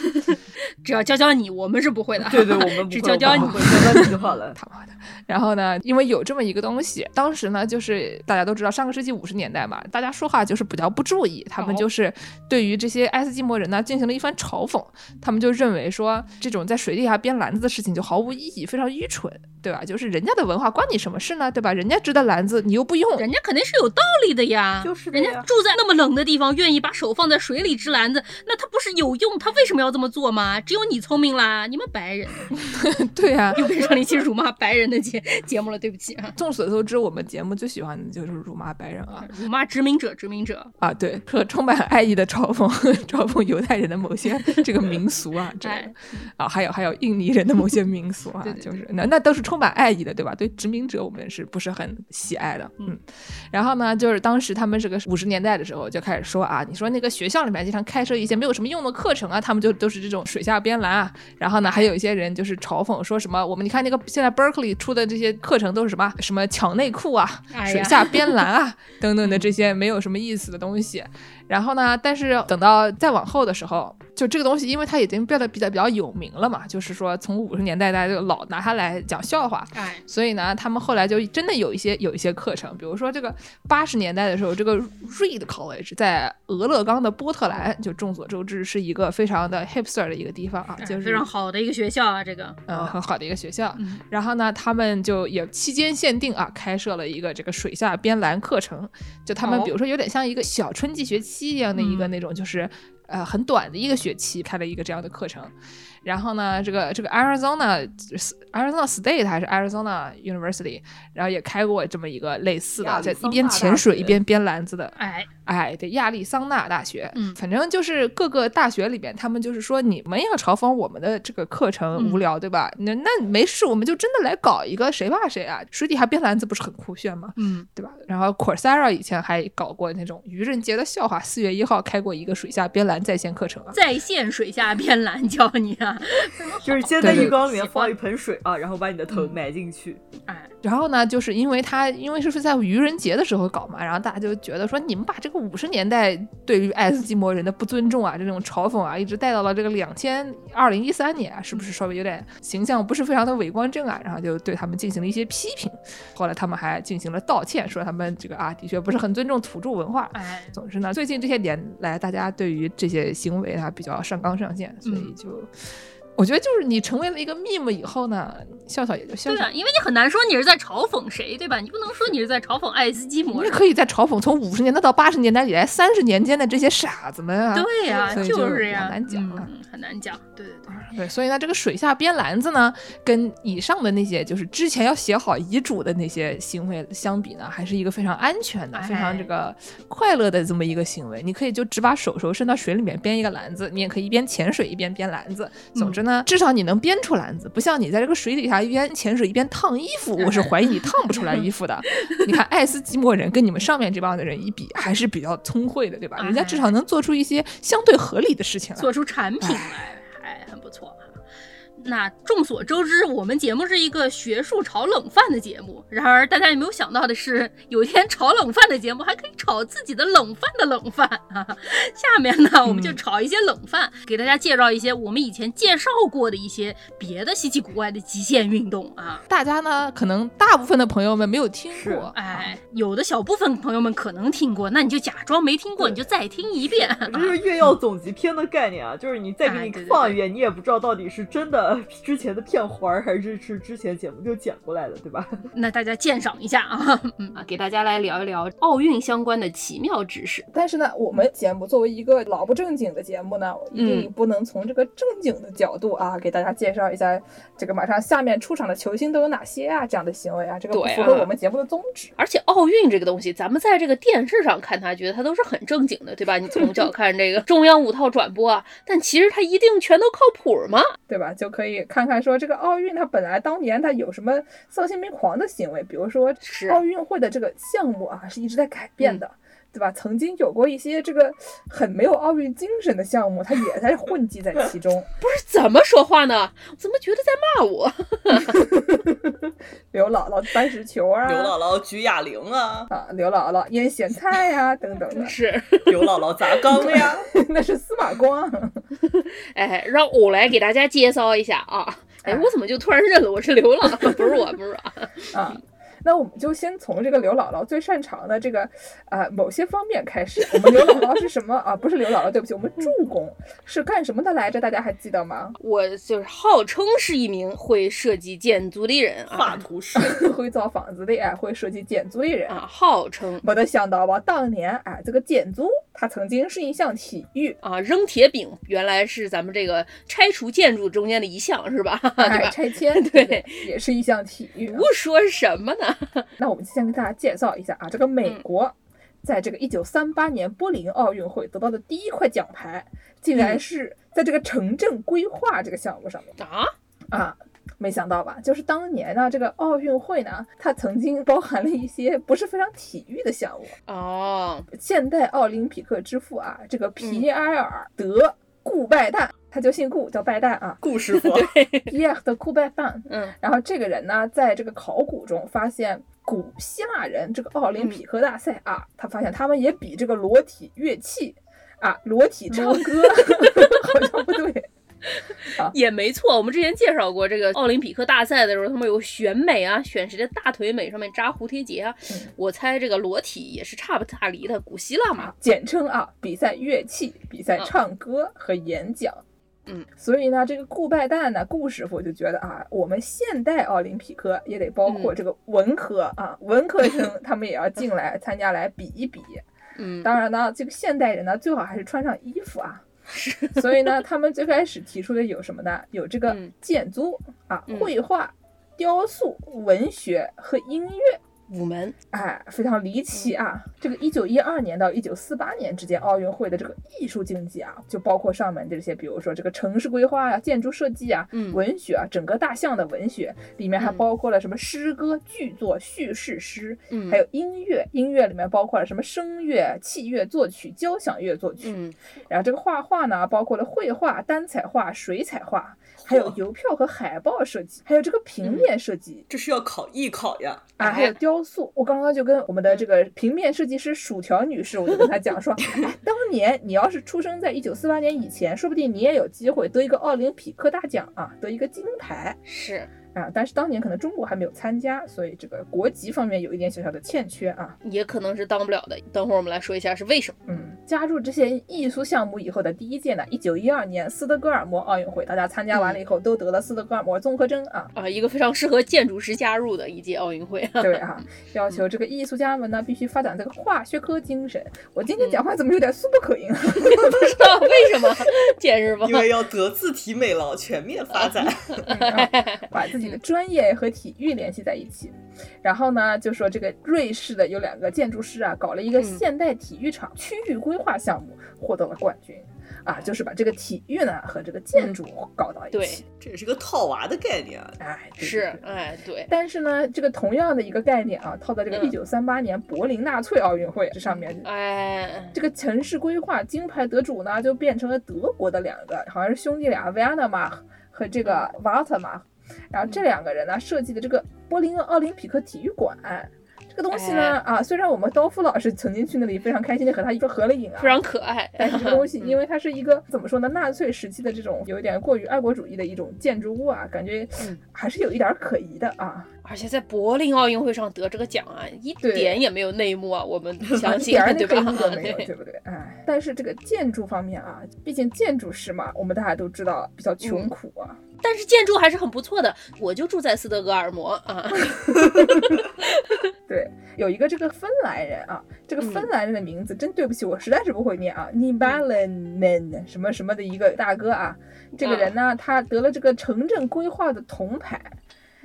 只要教教你，我们是不会的。对对，我们不只会教教你教教你就好了。他妈的！然后呢，因为有这么一个东西，当时呢，就是大家都知道，上个世纪五十年代嘛，大家说话就是比较不注意，他们哦就是对于这些爱斯基摩人呢进行了一番嘲讽，他们就认为说这种在水底下编篮子的事情就毫无意义，非常愚蠢，对吧？就是人家的文化关你什么事呢，对吧？人家织的篮子你又不用，人家肯定是有道理的呀，就是人家住在那么冷的地方，愿意把手放在水里织篮子，那他不是有用？他为什么要这么做吗？只有你聪明啦，你们白人 对呀、又变成了一期辱骂白人的节节目了，对不起啊，众所周知，我们节目最喜欢的就是辱骂白人啊辱骂殖民者，殖民者，啊，对，和充满爱意的嘲讽 嘲讽犹太人的某些 这个民俗啊之类的哎，啊，还有还有印尼人的某些民俗啊，对对就是那那都是充满爱意的，对吧？对殖民者我们是不是很喜爱的？嗯，然后呢，就是当时他们这个五十年代的时候就开始说啊，你说那个学校里面经常开设一些没有什么用的课程啊，他们就都是这种水下编篮啊，然后呢，还有一些人就是嘲讽说什么，我们你看那个现在 Berkeley 出的这些课程都是什么什么抢内裤啊、哎水下编篮啊 等等的这些没有什么意思的东西。然后呢，但是等到再往后的时候，就这个东西，因为它已经变得比较比较有名了嘛，就是说从五十年代大家就老拿它来讲笑话，哎，所以呢，他们后来就真的有一些有一些课程，比如说这个八十年代的时候，这个 Reed College 在俄勒冈的波特兰，就众所周知是一个非常的 hipster 的一个地方啊，哎就是非常好的一个学校啊，这个，嗯很好的一个学校。嗯然后呢，他们就也期间限定啊，开设了一个这个水下编篮课程，就他们哦比如说有点像一个小春季学期一样的一个嗯那种，就是。呃，很短的一个学期开了一个这样的课程，然后呢，这个这个 Arizona Arizona State 还是 Arizona University，然后也开过这么一个类似的，在一边潜水一边编篮子的。哎哎，对，亚利桑那大学，嗯反正就是各个大学里边，他们就是说你们要嘲讽我们的这个课程嗯无聊，对吧？那那没事，我们就真的来搞一个，谁怕谁啊？水底下编篮子不是很酷炫吗？嗯，对吧？然后 Coursera 以前还搞过那种愚人节的笑话，四月一号开过一个水下编篮在线课程啊。在线水下编篮教你啊，就是先在浴缸里面放一盆水啊，然后把你的头埋进去。哎，然后呢，就是因为他因为是在愚人节的时候搞嘛，然后大家就觉得说你们把这个五十年代对于爱斯基摩人的不尊重啊，这种嘲讽啊，一直带到了这个两千二零一三年啊，是不是稍微有点形象不是非常的伟光正啊？然后就对他们进行了一些批评。后来他们还进行了道歉，说他们这个啊的确不是很尊重土著文化。哎，总之呢，最近这些年来，大家对于这些行为啊比较上纲上线，所以嗯就。我觉得就是你成为了一个 meme 以后呢，笑笑也就笑笑对啊，因为你很难说你是在嘲讽谁，对吧？你不能说你是在嘲讽爱斯基摩人。你也可以在嘲讽从五十年代到八十年代以来三十年间的这些傻子们啊。对呀、就是呀，很难讲啊。嗯，很难讲。对对对，对，所以呢，这个水下编篮子呢，跟以上的那些就是之前要写好遗嘱的那些行为相比呢，还是一个非常安全的、非常这个快乐的这么一个行为。你可以就只把手手伸到水里面编一个篮子，你也可以一边潜水一边编篮子。总之呢，至少你能编出篮子，不像你在这个水底下一边潜水一边烫衣服，我是怀疑你烫不出来衣服的。你看爱斯基摩人跟你们上面这帮的人一比，还是比较聪慧的，对吧？人家至少能做出一些相对合理的事情来。做出产品来还很不错哈。那众所周知，我们节目是一个学术炒冷饭的节目。然而，大家有没有想到的是，有一天炒冷饭的节目还可以炒自己的冷饭的冷饭啊！下面呢，我们就炒一些冷饭，给大家介绍一些我们以前介绍过的一些别的稀奇古怪的极限运动啊。大家呢，可能大部分的朋友们没有听过，哎，有的小部分朋友们可能听过，那你就假装没听过，你就再听一遍。这就是越要总集篇的概念啊，就是你再给你哎对对放一遍，你也不知道到底是真的 之前的片花儿，还是是之前节目就剪过来的，对吧？那大家鉴赏一下啊，嗯啊，给大家来聊一聊奥运相关的奇妙知识。但是呢，我们节目作为一个老不正经的节目呢，一定不能从这个正经的角度啊，给大家介绍一下这个马上下面出场的球星都有哪些啊，这样的行为啊，这个不符合我们节目的宗旨。而且奥运这个东西，咱们在这个电视上看它，觉得它都是很正经的，对吧？你从小看这个中央五套转播啊，但其实它一定全都靠谱吗？对吧？就可以看看说这个奥运它本来当年它有什么丧心病狂的行为，比如说奥运会的这个项目啊是一直在改变的。对吧？曾经有过一些这个很没有奥运精神的项目，它也在混迹在其中。不是怎么说话呢？怎么觉得在骂我？刘姥姥搬石球啊，刘姥姥举哑铃啊，啊，刘姥姥腌咸菜呀、等等的，是，刘姥姥砸缸呀。那是司马光。哎，让我来给大家介绍一下啊。哎，我怎么就突然认了我是刘姥姥？不是我，不是我。啊。那我们就先从这个刘姥姥最擅长的这个啊、呃、某些方面开始。我们刘姥姥是什么 啊？不是刘姥姥，对不起，我们助攻是干什么的来着？大家还记得吗？我就是号称是一名会设计建筑的人画啊图师，会造房子的，哎，会设计建筑的人。啊，号称没得想到吧，当年哎，这个建筑它曾经是一项体育，啊扔铁饼，原来是咱们这个拆除建筑中间的一项是吧？对哎，吧？拆迁对，也是一项体育啊。胡说什么呢？那我们先给大家介绍一下啊，这个美国在这个一九三八年柏林奥运会得到的第一块奖牌，竟然是在这个城镇规划这个项目上面啊，啊。没想到吧？就是当年呢，这个奥运会呢，它曾经包含了一些不是非常体育的项目。哦，现代奥林匹克之父啊，这个皮埃尔德顾拜旦，他就姓顾，叫拜旦啊，顾师傅，皮埃尔德顾拜旦。嗯，然后这个人呢，在这个考古中发现古希腊人这个奥林匹克大赛啊，他发现他们也比这个裸体乐器啊，裸体唱歌 好像不对。也没错。我们之前介绍过这个奥林匹克大赛的时候，他们有选美啊，选谁的大腿美上面扎蝴蝶结啊。嗯我猜这个裸体也是差不大离的，古希腊嘛。简称啊，比赛乐器、比赛唱歌和演讲。嗯，所以呢，这个顾拜旦呢，顾师傅就觉得啊，我们现代奥林匹克也得包括这个文科、啊，文科生他们也要进来参加来比一比。嗯，当然呢，这个现代人呢，最好还是穿上衣服啊。所以呢，他们最开始提出的有什么呢？有这个嗯建筑啊、嗯绘画、雕塑、文学和音乐。五门，哎，非常离奇啊！这个一九一二年到一九四八年之间奥运会的这个艺术竞技啊，就包括上面这些，比如说这个城市规划啊、建筑设计啊、嗯。文学啊，整个大象的文学里面还嗯。包括了什么诗歌、剧作、叙事诗，嗯。还有音乐，音乐里面包括了什么声乐、器乐作曲、交响乐作曲，嗯。然后这个画画呢，包括了绘画、单彩画、水彩画，还有邮票和海报设计，还有这个平面设计。这是要考艺考呀！啊，还有雕塑，我刚刚就跟我们的这个平面设计师薯条女士，我就跟她讲说，哎，当年你要是出生在一九四八年以前，说不定你也有机会得一个奥林匹克大奖啊，得一个金牌是，啊。但是当年可能中国还没有参加，所以这个国籍方面有一点小小的欠缺啊。也可能是当不了的。等会儿我们来说一下是为什么。嗯，加入这些艺术项目以后的第一届呢，一九一二年斯德哥尔摩奥运会，大家参加完了以后都得了斯德哥尔摩综合征啊。啊，一个非常适合建筑师加入的一届奥运会。对啊，要求这个艺术家们呢必须发展这个化学科精神。我今天讲话怎么有点苏不可音啊？不知道为什么，解释吧。因为要德智体美劳全面发展。把自己的专业和体育联系在一起。然后呢，就说这个瑞士的有两个建筑师啊，搞了一个嗯现代体育场区域规划项目，获得了冠军。啊，就是把这个体育呢和这个建筑搞到一对起。这也是个套娃的概念啊！哎，是对，对哎，对，但是呢，这个同样的一个概念啊，套在这个嗯一九三八年柏林纳粹奥运会这上面，哎，这个城市规划金牌得主呢，就变成了德国的两个，好像是兄弟俩维亚纳马和这个瓦特马，然后这两个人呢设计的这个柏林奥林匹克体育馆。这个东西呢，啊，虽然我们刀夫老师曾经去那里非常开心的和他一块合了影啊非，常可爱。但是这个东西，因为为它是一个怎么说呢，纳粹时期的这种有一点过于爱国主义的一种建筑物啊，感觉嗯还是有一点可疑的啊。而且在柏林奥运会上得这个奖啊，一点也没有内幕啊，我们 相信一点儿，那对吧黑幕都？没有，对对不对？哎，但是这个建筑方面啊，毕竟建筑师嘛，我们大家都知道比较穷嗯苦啊。但是建筑还是很不错的。我就住在斯德哥尔摩啊，对，有一个这个芬兰人啊，这个嗯芬兰人的名字真对不起，我实在是不会念啊 n i b a l e n e n 什么什么的一个大哥啊，这个人呢，他得了这个城镇规划的铜牌。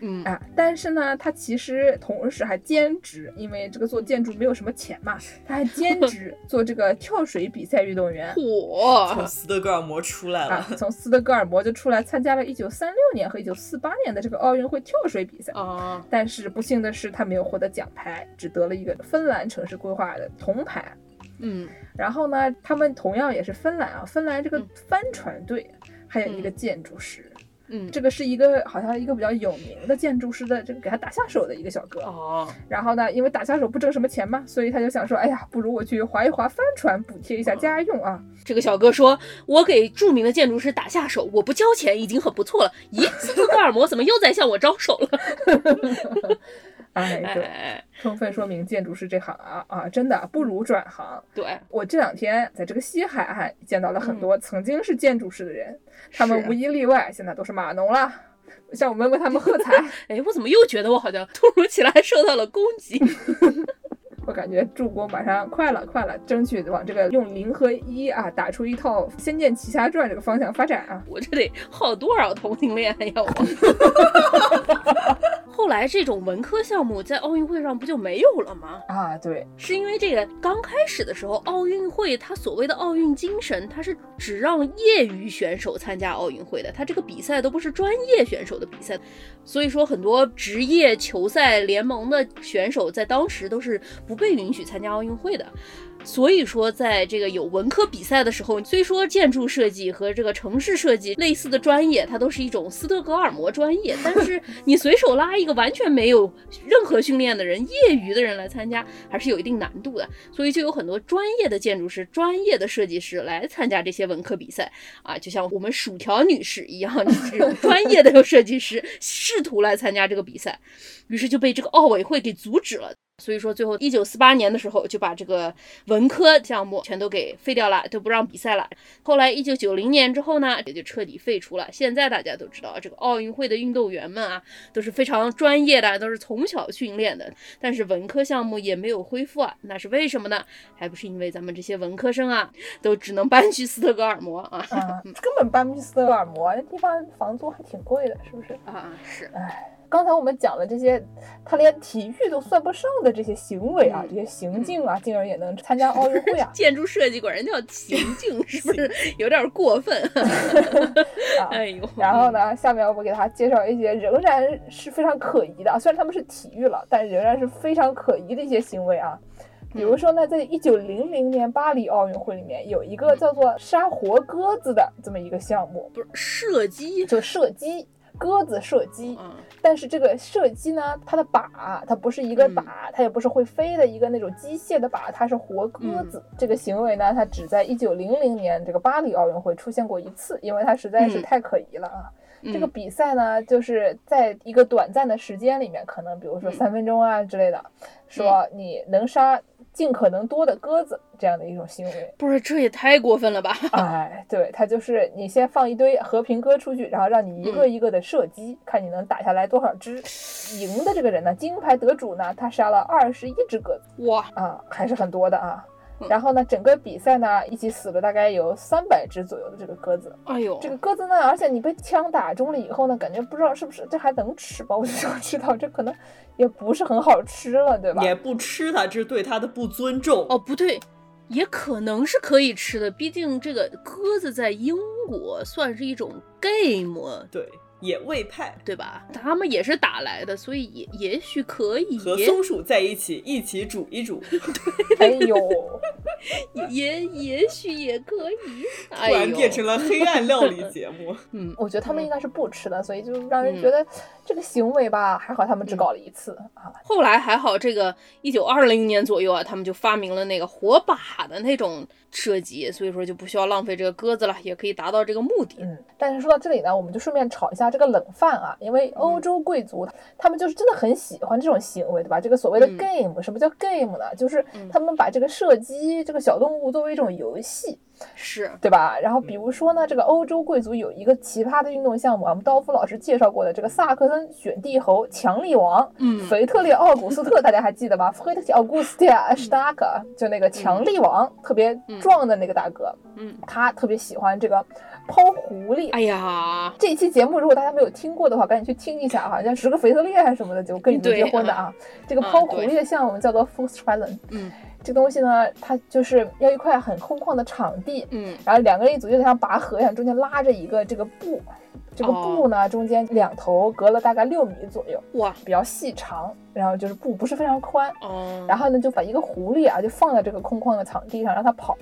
嗯，啊，但是呢，他其实同时还兼职，因为这个做建筑没有什么钱嘛，他还兼职做这个跳水比赛运动员。从，斯德哥尔摩出来啊了，，从斯德哥尔摩就出来参加了一九三六年和一九四八年的这个奥运会跳水比赛。啊，但是不幸的是，他没有获得奖牌，只得了一个芬兰城市规划的铜牌。嗯然后呢，他们同样也是芬兰啊，芬兰这个嗯帆船队还有一个嗯建筑师，嗯，这个是一个好像一个比较有名的建筑师的这个给他打下手的一个小哥。哦，然后呢，因为打下手不挣什么钱嘛，所以他就想说，哎呀，不如我去划一划帆船，补贴一下家用啊。这个小哥说：“我给著名的建筑师打下手，我不交钱已经很不错了。咦，斯德哥尔摩怎么又在向我招手了？哎，对，哎，充分说明建筑师这行啊啊，真的不如转行。对，我这两天在这个西海岸见到了很多曾经是建筑师的人，他们无一例外现在都是码农了。向我们为他们喝彩，哎，我怎么又觉得我好像突如其来受到了攻击？我感觉助攻马上快了，快了，争取往这个用零和一啊打出一套《仙剑奇侠传》这个方向发展啊。我这得耗多少同性恋呀？我。后来这种文科项目在奥运会上不就没有了吗？啊，对，是因为这个刚开始的时候，奥运会它所谓的奥运精神，它是只让业余选手参加奥运会的，它这个比赛都不是专业选手的比赛，所以说很多职业球赛联盟的选手在当时都是不被允许参加奥运会的。所以说，在这个有文科比赛的时候，虽说建筑设计和这个城市设计类似的专业，它都是一种斯德哥尔摩专业，但是你随手拉一个完全没有任何训练的人、业余的人来参加，还是有一定难度的。所以就有很多专业的建筑师、专业的设计师来参加这些文科比赛啊，就像我们薯条女士一样，这种专业的设计师试图来参加这个比赛，于是就被这个奥委会给阻止了。所以说最后一九四八年的时候就把这个文科项目全都给废掉了，都不让比赛了。后来一九九零年之后呢，也就彻底废除了。现在大家都知道，这个奥运会的运动员们啊都是非常专业的，都是从小训练的，但是文科项目也没有恢复啊，那是为什么呢？还不是因为咱们这些文科生啊，都只能搬去斯德哥尔摩啊啊，根本搬不去斯德哥尔摩，那地方房租还挺贵的，是不是？啊是，哎。刚才我们讲的这些，他连体育都算不上的这些行为啊，这些行径啊，竟然也能参加奥运会啊！建筑设计管人叫行径，是不是 有点过分？哎呦！然后呢，下面我们给他介绍一些仍然是非常可疑的，虽然他们是体育了，但仍然是非常可疑的一些行为啊。比如说呢，在一九零零年巴黎奥运会里面，有一个叫做杀活鸽子的这么一个项目，不是射击，就射击。鸽子射击，但是这个射击呢，它的靶它不是一个靶，它也不是会飞的一个那种机械的靶，它是活鸽子。这个行为呢，它只在一九零零年这个巴黎奥运会出现过一次，因为它实在是太可疑了啊。这个比赛呢，就是在一个短暂的时间里面，可能比如说三分钟啊之类的，说你能杀。尽可能多的鸽子这样的一种行为，不是这也太过分了吧？哎，对，他就是你先放一堆和平鸽出去，然后让你一个一个的射击，看你能打下来多少只。赢的这个人呢，金牌得主呢，他杀了二十一只鸽子，哇啊，还是很多的啊。然后呢，整个比赛呢，一起死了大概有三百只左右的这个鸽子。哎呦，这个鸽子呢，而且你被枪打中了以后呢，感觉不知道是不是这还能吃吧？我就想知道，这可能也不是很好吃了，对吧？也不吃它，这是对它的不尊重。哦，不对，也可能是可以吃的，毕竟这个鸽子在英国算是一种 game。对。野味派，对吧？他们也是打来的，所以也也许可以和松鼠在一起，一起煮一煮。哎呦，也也许也可以。突然变成了黑暗料理节目。嗯，我觉得他们应该是不吃的，所以就让人觉得这个行为吧，还好他们只搞了一次啊。后来还好，这个一九二零年左右啊，他们就发明了那个火把的那种。设计，所以说就不需要浪费这个鸽子了，也可以达到这个目的。嗯，但是说到这里呢，我们就顺便炒一下这个冷饭啊，因为欧洲贵族他们就是真的很喜欢这种行为，对吧？这个所谓的 game，什么叫 game 呢？就是他们把这个射击这个小动物作为一种游戏。是对吧？然后比如说呢，这个欧洲贵族有一个奇葩的运动项目啊，我们刀夫老师介绍过的这个萨克森选帝侯强力王，嗯，腓特烈奥古斯特，大家还记得吧？腓特烈奥古斯特·史塔克，就那个强力王，特别壮的那个大哥，嗯，他特别喜欢这个抛狐狸。哎呀，这期节目如果大家没有听过的话，赶紧去听一下哈，像十个肥特烈还是什么的，就跟你们结婚的啊。这个抛狐狸的项目叫做 f u s t r a l e n 嗯。这东西呢，它就是要一块很空旷的场地，嗯，然后两个人一组，就像拔河一样，中间拉着一个这个布，这个布呢，中间两头隔了大概六米左右，哇，比较细长，然后就是布不是非常宽，哦，然后呢，就把一个狐狸啊，就放在这个空旷的场地上让它跑，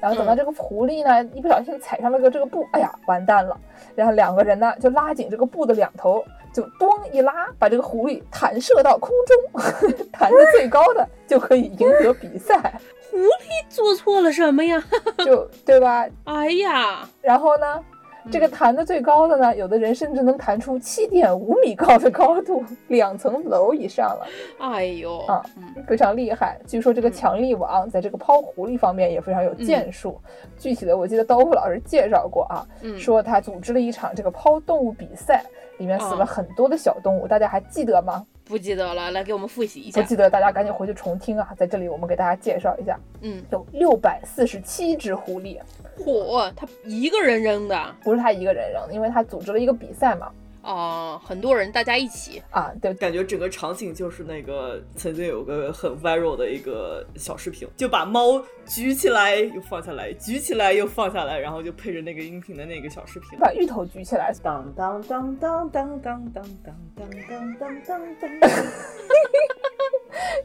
然后等到这个狐狸呢一不小心踩上了个这个布，哎呀，完蛋了，然后两个人呢就拉紧这个布的两头。就咚一拉，把这个狐狸弹射到空中，弹的最高的就可以赢得比赛。狐狸做错了什么呀？就对吧？哎呀，然后呢？这个弹的最高的呢，有的人甚至能弹出七点五米高的高度，两层楼以上了。哎呦，啊，非常厉害。据说这个强力王在这个抛狐狸方面也非常有建树。具体的，我记得刀夫老师介绍过啊，说他组织了一场这个抛动物比赛，里面死了很多的小动物，大家还记得吗？不记得了，来给我们复习一下。不记得，大家赶紧回去重听啊！在这里，我们给大家介绍一下，嗯，有六百四十七只狐狸。嚯，他一个人扔的？不是他一个人扔，因为他组织了一个比赛嘛。哦，很多人，大家一起啊，对，感觉整个场景就是那个曾经有个很 viral 的一个小视频，就把猫举起来又放下来，举起来又放下来，然后就配着那个音频的那个小视频，把芋头举起来，当当当当当当当当当当当当当。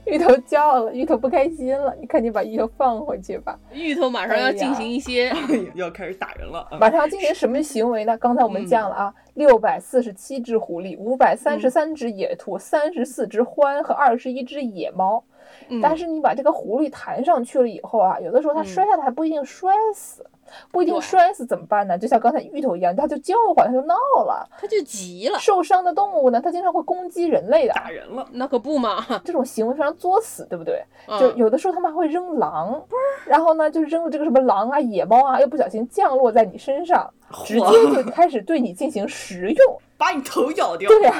芋头叫了，芋头不开心了。你赶紧把芋头放回去吧。芋头马上要进行一些，要开始打人了。马上要进行什么行为呢？刚才我们讲了啊，六百四十七只狐狸，五百三十三只野兔，三十四只獾和二十一只野猫。但是你把这个狐狸弹上去了以后啊，有的时候它摔下来还不一定摔死。不一定摔死怎么办呢？就像刚才芋头一样，它就叫唤，它就闹了。它就急了，受伤的动物呢，它经常会攻击人类的，打人了，那可不嘛，这种行为非常作死，对不对？就嗯有的时候他们还会扔狼，然后呢，就扔了这个什么狼啊、野猫啊，又不小心降落在你身上，直接就开始对你进行食用。把你头咬掉。对呀、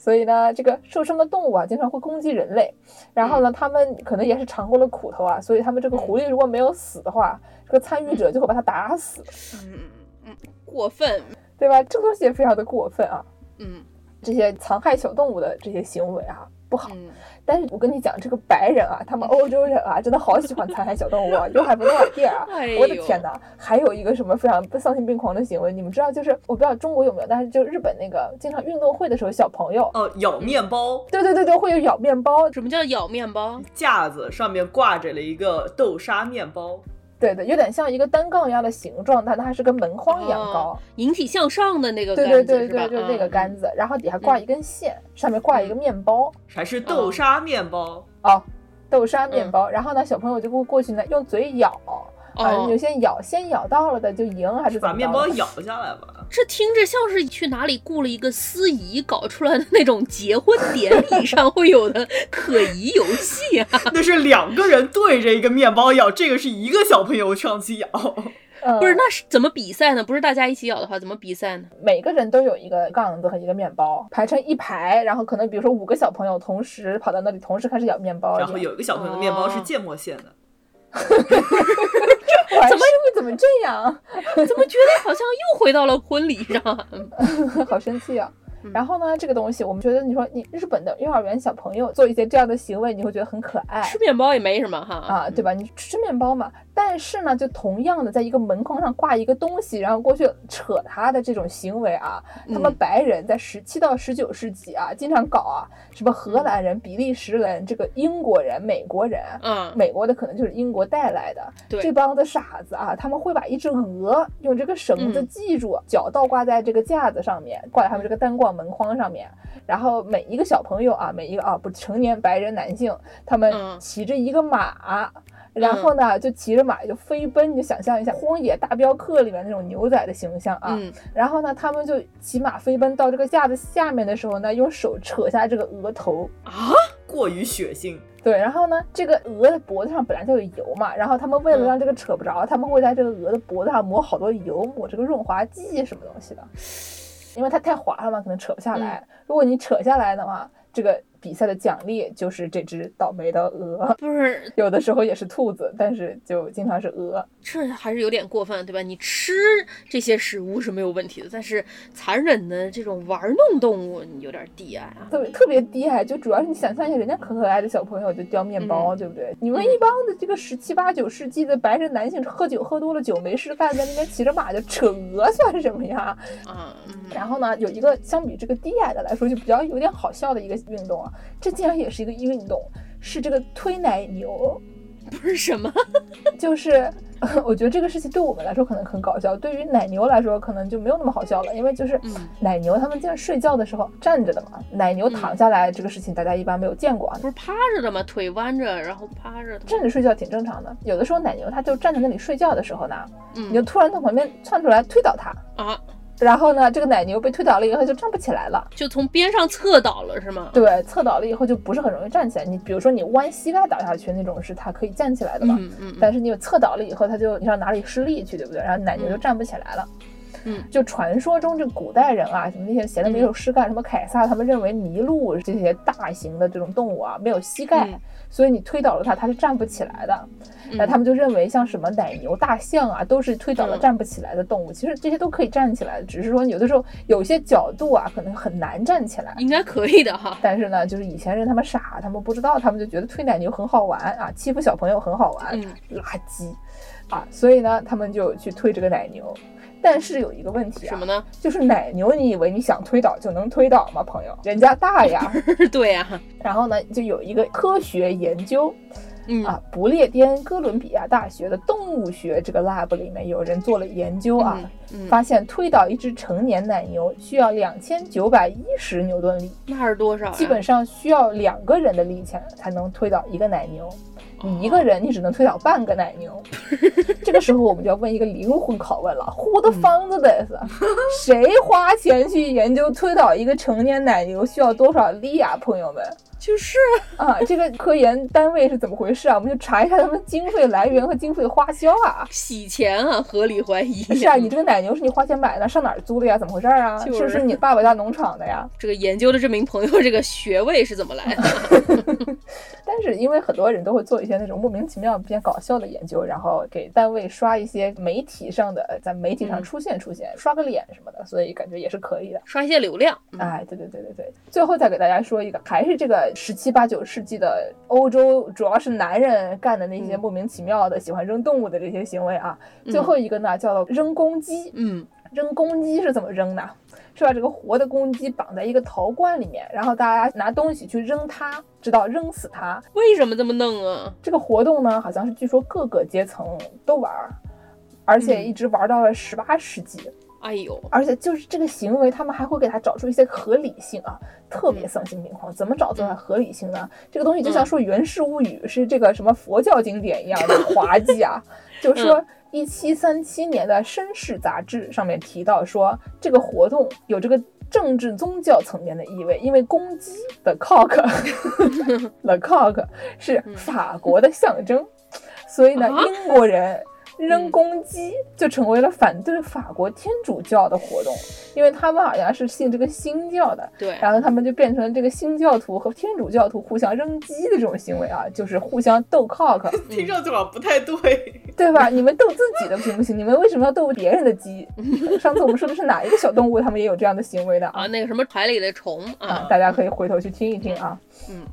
所以呢，这个受伤的动物啊，经常会攻击人类。然后呢，他们可能也是尝过了苦头啊，所以他们这个狐狸如果没有死的话，这个参与者就会把它打死，嗯嗯嗯，过分，对吧？这个东西也非常的过分啊，嗯。这些残害小动物的这些行为啊，不好。嗯，但是我跟你讲，这个白人啊，他们欧洲人啊，真的好喜欢残害小动物啊，You have no idea 啊！哎我的天哪！还有一个什么非常丧心病狂的行为，你们知道，就是我不知道中国有没有，但是就日本那个经常运动会的时候，小朋友，哦，咬面包对对对对，会有咬面包，什么叫咬面包？架子上面挂着了一个豆沙面包，对的，有点像一个单杠一样的形状，但它还是跟门框一样高。哦引体向上的那个对杆子对对？对，就是那个嗯杆子，然后底下挂一根线，上面挂一个面包。还是豆沙面包。哦，豆沙面包，然后呢，小朋友就会过去呢，用嘴咬，啊，哦有些咬，先咬到了的就赢，还是怎把么着的面包咬下来吧。这听着像是去哪里雇了一个司仪搞出来的那种结婚典礼上会有的可疑游戏啊！那是两个人对着一个面包咬，这个是一个小朋友上去咬。嗯不是，那是怎么比赛呢？不是大家一起咬的话，怎么比赛呢？每个人都有一个杠子和一个面包，排成一排，然后可能比如说五个小朋友同时跑到那里，同时开始咬面包，然后有一个小朋友的面包是芥末馅的，怎么怎么这样？怎么觉得好像又回到了婚礼上啊？好生气啊！嗯。然后呢，这个东西我们觉得，你说你日本的幼儿园小朋友做一些这样的行为，你会觉得很可爱。吃面包也没什么哈。啊，对吧？你吃面包嘛，但是呢，就同样的，在一个门框上挂一个东西，然后过去扯它的这种行为啊，他们嗯白人在十七到十九世纪啊，经常搞啊，什么荷兰人、比利时人、这个英国人、美国人。嗯，美国的可能就是英国带来的，对。这帮子傻子啊，他们会把一只鹅用这个绳子嗯。系住，脚倒挂在这个架子上面，挂在他们这个单挂门框上面，然后每一个小朋友啊，每一个啊不成年白人男性，他们嗯骑着一个马。然后呢，就骑着马就飞奔，你就想象一下《荒野大镖客》里面那种牛仔的形象啊。嗯然后呢，他们就骑马飞奔到这个架子下面的时候呢，用手扯下这个鹅头，啊，过于血腥。对，然后呢，这个鹅的脖子上本来就有油嘛，然后他们为了嗯让这个扯不着，他们会在这个鹅的脖子上抹好多油，抹这个润滑剂什么东西的，因为它太滑了嘛，可能扯不下来。如果你扯下来的话，这个比赛的奖励就是这只倒霉的鹅，不是，有的时候也是兔子，但是就经常是鹅。这还是有点过分，对吧？你吃这些食物是没有问题的，但是残忍的这种玩弄动物，你有点低矮啊。特别特别低矮，就主要是你想象一下，人家可可爱的小朋友就叼面包，嗯对不对？你们一帮的这个十七八九世纪的白人男性喝酒喝多了酒没事干，在那边骑着马就扯鹅 算什么呀？啊，嗯然后呢，有一个相比这个低矮的来说，就比较有点好笑的一个运动啊，这竟然也是一个运动，是这个推奶牛。不是什么，就是我觉得这个事情对我们来说可能很搞笑，对于奶牛来说可能就没有那么好笑了，因为就是嗯奶牛它们竟然睡觉的时候站着的嘛，奶牛躺下来这个事情大家一般没有见过啊，不是趴着的吗？腿弯着，然后趴着的。站着睡觉挺正常的。有的时候奶牛它就站在那里睡觉的时候呢，你就嗯突然从旁边窜出来推倒它，啊，然后呢这个奶牛被推倒了以后就站不起来了。就从边上侧倒了是吗？对，侧倒了以后就不是很容易站起来。你比如说你弯膝盖倒下去那种是它可以站起来的嘛，嗯嗯但是你侧倒了以后，它就你知道哪里施力去，对不对？然后奶牛就站不起来了。嗯就传说中这古代人啊，什么那些闲的没有事干，什么凯撒，他们认为麋鹿这些大型的这种动物啊没有膝盖，嗯所以你推倒了它，它是站不起来的。嗯那他们就认为像什么奶牛、大象啊，都是推倒了嗯站不起来的动物。其实这些都可以站起来，只是说有的时候有些角度啊，可能很难站起来。应该可以的哈。但是呢，就是以前人他们傻，他们不知道，他们就觉得推奶牛很好玩啊，欺负小朋友很好玩，嗯垃圾啊，所以呢，他们就去推这个奶牛。但是有一个问题啊什么，呢？就是奶牛，你以为你想推倒就能推倒吗，朋友？人家大呀。对呀、然后呢，就有一个科学研究嗯啊，不列颠哥伦比亚大学的动物学这个 lab 里面有人做了研究啊，嗯，发现推倒一只成年奶牛需要两千九百一十牛顿力。那是多少呀？基本上需要两个人的力气才能推倒一个奶牛。你一个人你只能推倒半个奶牛。这个时候我们就要问一个灵魂拷问了：Who the found this？谁花钱去研究推倒一个成年奶牛需要多少力啊，朋友们？就是啊，这个科研单位是怎么回事啊？我们就查一下他们经费来源和经费花销啊。洗钱啊，合理怀疑。是啊，你这个奶牛是你花钱买的，上哪儿租的呀？怎么回事啊？就是是不是你爸爸家农场的呀？这个研究的这名朋友这个学位是怎么来的？但是因为很多人都会做一些那种莫名其妙、比较搞笑的研究，然后给单位刷一些媒体上的，在媒体上嗯出现出现，刷个脸什么的，所以感觉也是可以的。刷一些流量。嗯哎，对对对对对。最后再给大家说一个，还是这个十七八九世纪的欧洲，主要是男人干的那些嗯莫名其妙的喜欢扔动物的这些行为啊。嗯最后一个呢，叫做扔公鸡。嗯扔公鸡是怎么扔的？是把这个活的公鸡绑在一个陶罐里面，然后大家拿东西去扔它，直到扔死它。为什么这么弄啊？这个活动呢，好像是据说各个阶层都玩儿，而且嗯一直玩到了十八世纪。哎呦，而且就是这个行为，他们还会给他找出一些合理性啊，特别丧心病狂。怎么找出来合理性呢？这个东西就像说《源氏物语》是这个什么佛教经典一样的滑稽啊。就是说，一七三七年的《绅士》杂志上面提到说，这个活动有这个。政治宗教层面的意味，因为公鸡的 cock，the cock 是法国的象征，所以呢，啊英国人扔公鸡就成为了反对法国天主教的活动，因为他们好像是信这个新教的，对，然后他们就变成了这个新教徒和天主教徒互相扔鸡的这种行为啊，就是互相斗 cock，听上去好像不太对。对吧？你们斗自己的行不行？你们为什么要斗别人的鸡？上次我们说的是哪一个小动物，他们也有这样的行为的啊，那个什么海里的虫啊啊，，大家可以回头去听一听啊。嗯，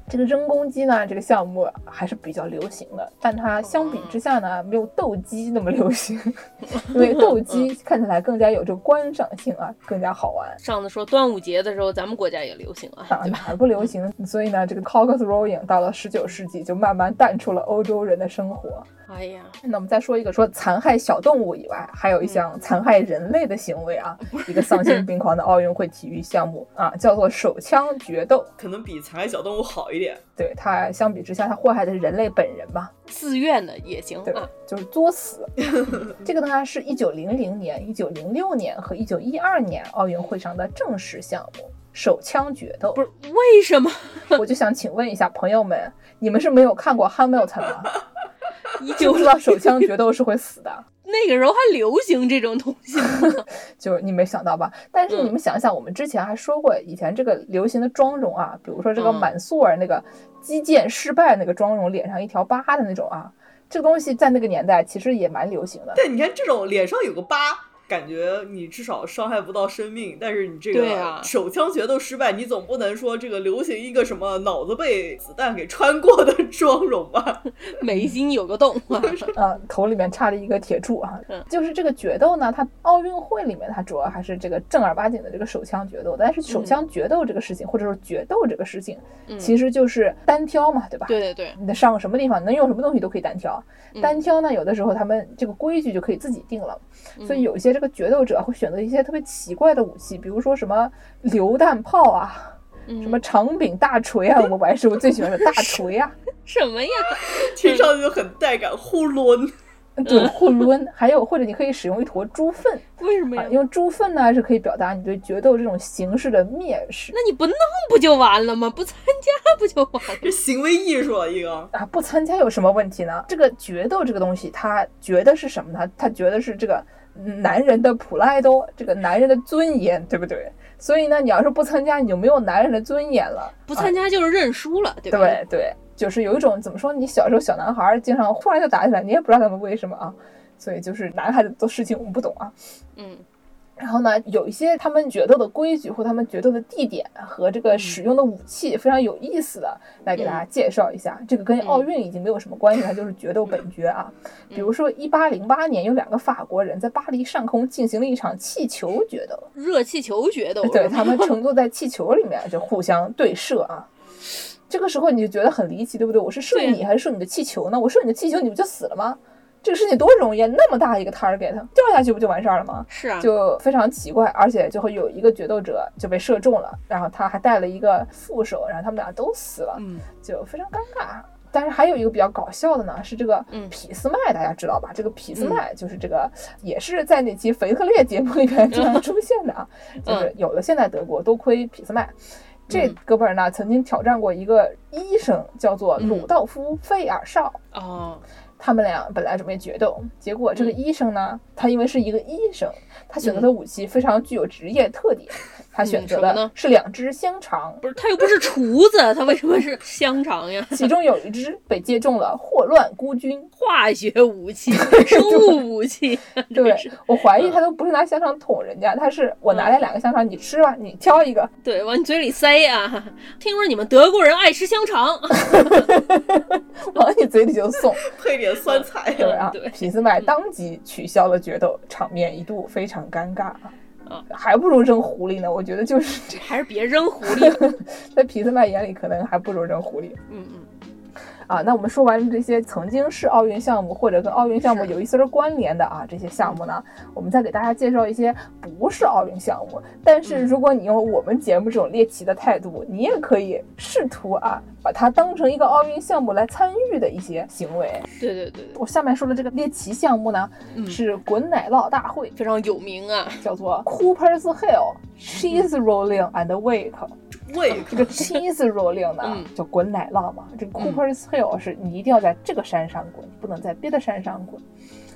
这个扔公鸡呢，这个项目还是比较流行的，但它相比之下呢，没有斗鸡那么流行，因为斗鸡看起来更加有这个观赏性啊，更加好玩。上次说端午节的时候，咱们国家也流行啊，啊，哪儿不流行？所以呢，这个 cock throwing 到了十九世纪就慢慢淡出了欧洲人的生活。哎呀，那我们再说一个，说残害小动物以外，还有一项残害人类的行为啊，一个丧心病狂的奥运会体育项目啊，叫做手枪决斗。可能比残害小动物好一点。对它相比之下，它祸害的是人类本人吧，自愿的也行对啊，，就是作死。这个呢是一九零零年、一九零六年和一九一二年奥运会上的正式项目。手枪决斗，不是为什么？我就想请问一下朋友们，你们是没有看过《Hamilton》吗？就知道手枪决斗是会死的。那个时候还流行这种东西吗？就是你没想到吧？但是你们想想，我们之前还说过，以前这个流行的妆容啊，比如说这个嗯满素儿那个击剑失败那个妆容，脸上一条疤的那种啊，这个东西在那个年代其实也蛮流行的。但你看这种脸上有个疤，感觉你至少伤害不到生命，但是你这个手枪决斗失败，你总不能说这个流行一个什么脑子被子弹给穿过的 妆容吧？眉心有个洞 啊，啊，头里面插着一个铁柱啊嗯，就是这个决斗呢，它奥运会里面它主要还是这个正儿八经的这个手枪决斗，但是手枪决斗这个事情，或者说决斗这个事情，嗯其实就是单挑嘛，对吧？对对对，你上个什么地方能用什么东西都可以单挑。嗯单挑呢，有的时候他们这个规矩就可以自己定了，所以嗯有一些这个决斗者会选择一些特别奇怪的武器，比如说什么榴弹炮啊，嗯什么长柄大锤啊，我们玩是我最喜欢的大锤啊，什么呀？听上去就很带感，呼抡。对，呼抡，还有或者你可以使用一坨猪粪啊，为什么呀？因为猪粪呢是可以表达你对决斗这种形式的蔑视那你不弄不就完了吗？不参加不就完了？这行为艺术了一个。啊，不参加有什么问题呢？这个决斗这个东西，他觉得是什么呢？他觉得是这个男人的普拉多，这个男人的尊严，对不对？所以呢，你要是不参加，你就没有男人的尊严了。不参加就是认输了，对吧？对对，就是有一种怎么说？你小时候小男孩儿经常忽然就打起来，你也不知道他们为什么啊。所以就是男孩子做事情我们不懂啊。嗯然后呢，有一些他们决斗的规矩或他们决斗的地点和这个使用的武器非常有意思的，来给大家介绍一下。这个跟奥运已经没有什么关系，它就是决斗本决啊。比如说，一八零八年有两个法国人在巴黎上空进行了一场气球决斗，热气球决斗，对他们乘坐在气球里面就互相对射啊。这个时候你就觉得很离奇，对不对？我是射你还是射你的气球呢？我射你的气球，你不就死了吗？这个事情多容易啊，那么大一个 target，掉下去不就完事儿了吗？是啊，就非常奇怪，而且最后有一个决斗者就被射中了，然后他还带了一个副手，然后他们俩都死了，嗯就非常尴尬。但是还有一个比较搞笑的呢，是这个嗯俾斯麦，大家知道吧？这个匹斯麦就是这个，也是在那期腓特烈节目里面经常出现的啊，就是有了现在德国，多亏匹斯麦。这嗯哥们儿呢，曾经挑战过一个医生，叫做嗯鲁道夫·费尔绍。哦，他们俩本来准备决斗，结果这个医生呢，他因为是一个医生，他选择的武器非常具有职业特点，他选择的是两只香肠，不是，他又不是厨子，他为什么是香肠呀？其中有一只被接种了霍乱孤菌。化学武器、生物武器，对我怀疑他都不是拿香肠捅人家，他是我拿来两个香肠，你吃吧，你挑一个。对，往你嘴里塞啊！听说你们德国人爱吃香肠，往你嘴里就送，配点酸菜。对啊对？俾斯麦当即取消了决斗，场面一度非常尴尬啊，还不如扔狐狸呢。我觉得就是这，还是别扔狐狸了。在皮特曼眼里，可能还不如扔狐狸。嗯嗯，啊，那我们说完这些曾经是奥运项目或者跟奥运项目有一丝儿关联的啊这些项目呢，我们再给大家介绍一些不是奥运项目，但是嗯如果你用我们节目这种猎奇的态度，你也可以试图啊把它当成一个奥运项目来参与的一些行为。对对对对，我下面说的这个猎奇项目呢，嗯是滚奶酪大会，非常有名啊。叫做 Cooper's Hill Cheese Rolling and Wake。胃 这个 cheese rolling 呢，嗯就滚奶酪嘛。这个 Cooper's Hill 是你一定要在这个山上滚，不能在别的山上滚。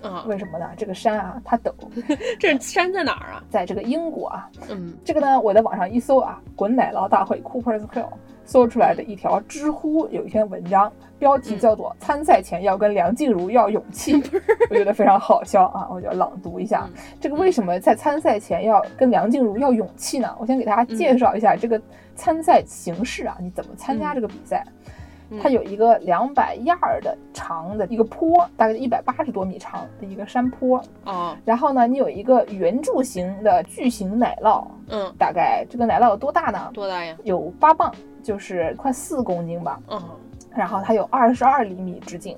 啊，为什么呢？这个山啊，它陡，这山在哪儿啊？在这个英国啊。嗯这个呢，我在网上一搜啊，滚奶酪大会 Cooper's Hill，搜出来的一条知乎有一篇文章，标题叫做“参赛前要跟梁静茹要勇气 ”，我觉得非常好笑啊，我就朗读一下嗯。这个为什么在参赛前要跟梁静茹要勇气呢？我先给大家介绍一下这个参赛形式啊，你怎么参加这个比赛？嗯它有一个两百亚儿的长的一个坡，大概一百八十多米长的一个山坡，哦然后呢，你有一个圆柱形的巨型奶酪，嗯，大概这个奶酪有多大呢？多大呀？有八磅，就是快四公斤吧。嗯然后它有二十二厘米直径，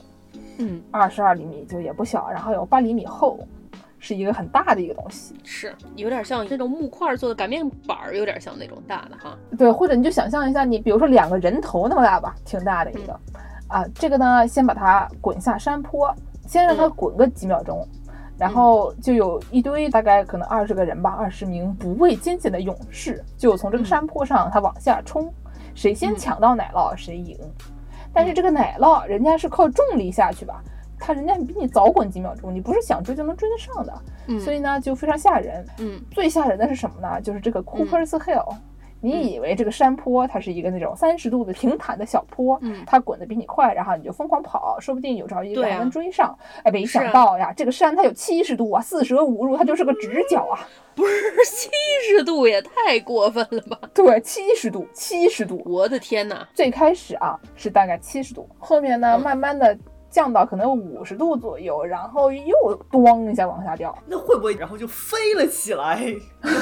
嗯，二十二厘米就也不小，然后有八厘米厚，是一个很大的一个东西。是有点像那种木块做的擀面板儿，有点像那种大的哈。对，或者你就想象一下，你比如说两个人头那么大吧，挺大的一个。啊，这个呢，先把它滚下山坡，先让它滚个几秒钟。然后就有一堆大概可能二十个人吧，二十名不畏艰险的勇士，就从这个山坡上他往下冲，谁先嗯抢到奶酪谁赢。但是这个奶酪人家是靠重力下去吧，他人家比你早滚几秒钟，你不是想追就能追得上的，嗯，所以呢就非常吓人。嗯最吓人的是什么呢？就是这个 Cooper's Hill。你以为这个山坡它是一个那种三十度的平坦的小坡，嗯它滚得比你快，然后你就疯狂跑，说不定有朝一日还能追上。哎，没想到呀，这个山它有七十度啊，四舍五入它就是个直角啊。不是七十度也太过分了吧！对，七十度，七十度。我的天哪！最开始啊是大概七十度，后面呢嗯慢慢的降到可能五十度左右，然后又咣一下往下掉。那会不会然后就飞了起来，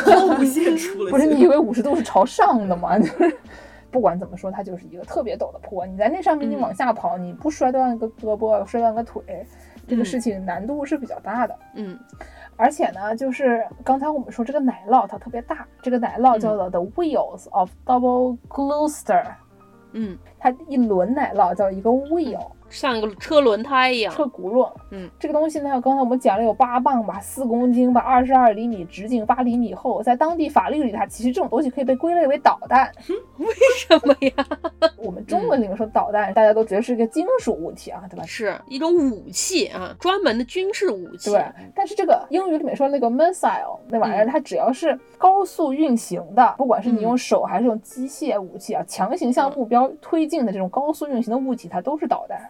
抛物线出了？不是你以为五十度是朝上的吗？就是不管怎么说，它就是一个特别陡的坡。你在那上面，你嗯往下跑，你不摔断个胳膊，摔断个腿，这个嗯事情难度是比较大的。嗯而且呢，就是刚才我们说这个奶酪它特别大，这个奶酪叫做 The Wheels of Double Gloucester，、嗯，它一轮奶酪叫一个 wheel。像一个车轮胎一样。车轱辘，嗯，这个东西呢，刚才我们讲了有八磅吧，四公斤吧，二十二厘米直径，八厘米厚，在当地法律里，它其实这种东西可以被归类为导弹。为什么呀？我们中文里面说导弹，大家都觉得是一个金属物体啊，对吧？是一种武器啊，专门的军事武器。对，但是这个英语里面说那个 missile 那玩意儿，嗯它只要是高速运行的，不管是你用嗯手还是用机械武器啊，强行向目标推进的这种高速运行的物体，它都是导弹。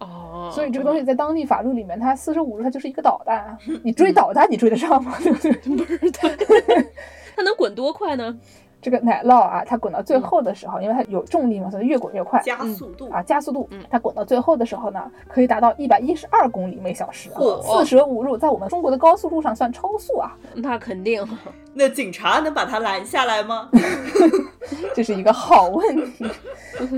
哦，所以这个东西在当地法律里面，它四舍五入它就是一个导弹啊。你追导弹，你追得上吗？对不对？不是对，它能滚多快呢？这个奶酪啊，它滚到最后的时候，因为它有重力嘛，所以越滚越快。加速度啊，加速度嗯，它滚到最后的时候呢，可以达到一百一十二公里每小时啊，四舍五入，在我们中国的高速路上算超速啊，那肯定。那警察能把它拦下来吗？这是一个好问题。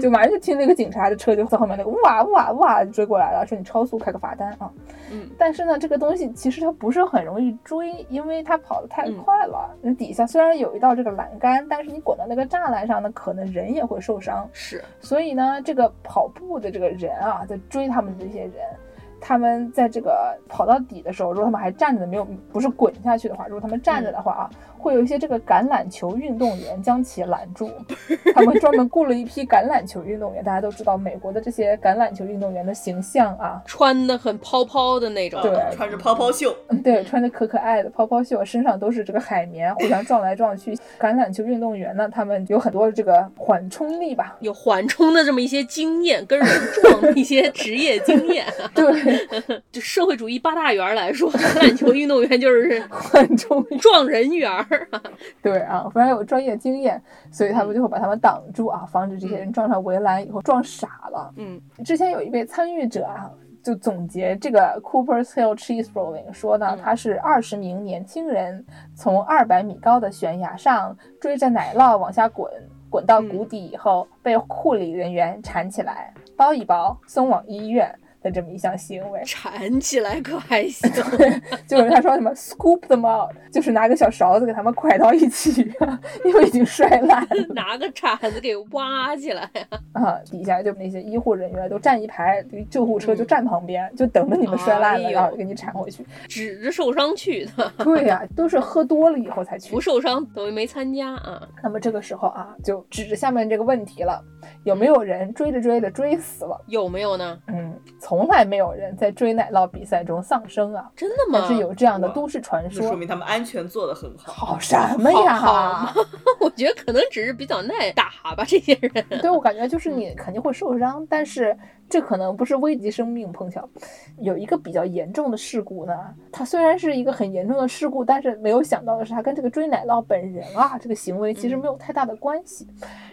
就马上就听那个警察的车就在后面那个哇哇哇追过来了，说你超速开个罚单啊。嗯但是呢，这个东西其实它不是很容易追，因为它跑得太嗯快了。那、底下虽然有一道这个栏杆，但是你滚到那个栅栏上呢，可能人也会受伤。是，所以呢，这个跑步的这个人啊，在追他们这些人，他们在这个跑到底的时候，如果他们还站着的，没有不是滚下去的话，如果他们站着的话啊，会有一些这个橄榄球运动员将其拦住。他们专门雇了一批橄榄球运动员，大家都知道美国的这些橄榄球运动员的形象啊，穿的很泡泡的那种。对穿着泡泡袖，嗯，对，穿的可可爱的泡泡袖，身上都是这个海绵，互相撞来撞去。橄榄球运动员呢，他们有很多这个缓冲力吧，有缓冲的这么一些经验，跟人撞的一些职业经验。对，就社会主义八大员来说，橄榄球运动员就是缓冲，撞人员儿。对啊，非常有专业经验，所以他们就会把他们挡住啊，防止这些人撞上围栏以后撞傻了。嗯，之前有一位参与者啊，就总结这个 Cooper's Hill Cheese Rolling 说呢，嗯。他是二十名年轻人从二百米高的悬崖上追着奶酪往下滚，滚到谷底以后、被护理人员缠起来，包一包送往医院的这么一项行为。铲起来可还行？就是他说什么 scoop them out，就是拿个小勺子给他们蒯到一起，因为已经摔烂了 拿个铲子给挖起来。啊。底下就那些医护人员都站一排，救护车就站旁边，就等着你们摔烂了，哎然后给你铲回去。指着受伤去的，对呀、都是喝多了以后才去不。受伤等于没参加啊。那么这个时候啊，就指着下面这个问题了：有没有人追着追着追死了？有没有呢？嗯，从来没有人在追奶酪比赛中丧生啊，真的吗？但是有这样的都市传说说。明他们安全做得很好。好什么呀？好 好我觉得可能只是比较耐打吧，这些人。对我感觉就是你肯定会受伤，但是这可能不是危及生命。碰巧有一个比较严重的事故呢，它虽然是一个很严重的事故，但是没有想到的是，它跟这个追奶酪本人啊这个行为其实没有太大的关系。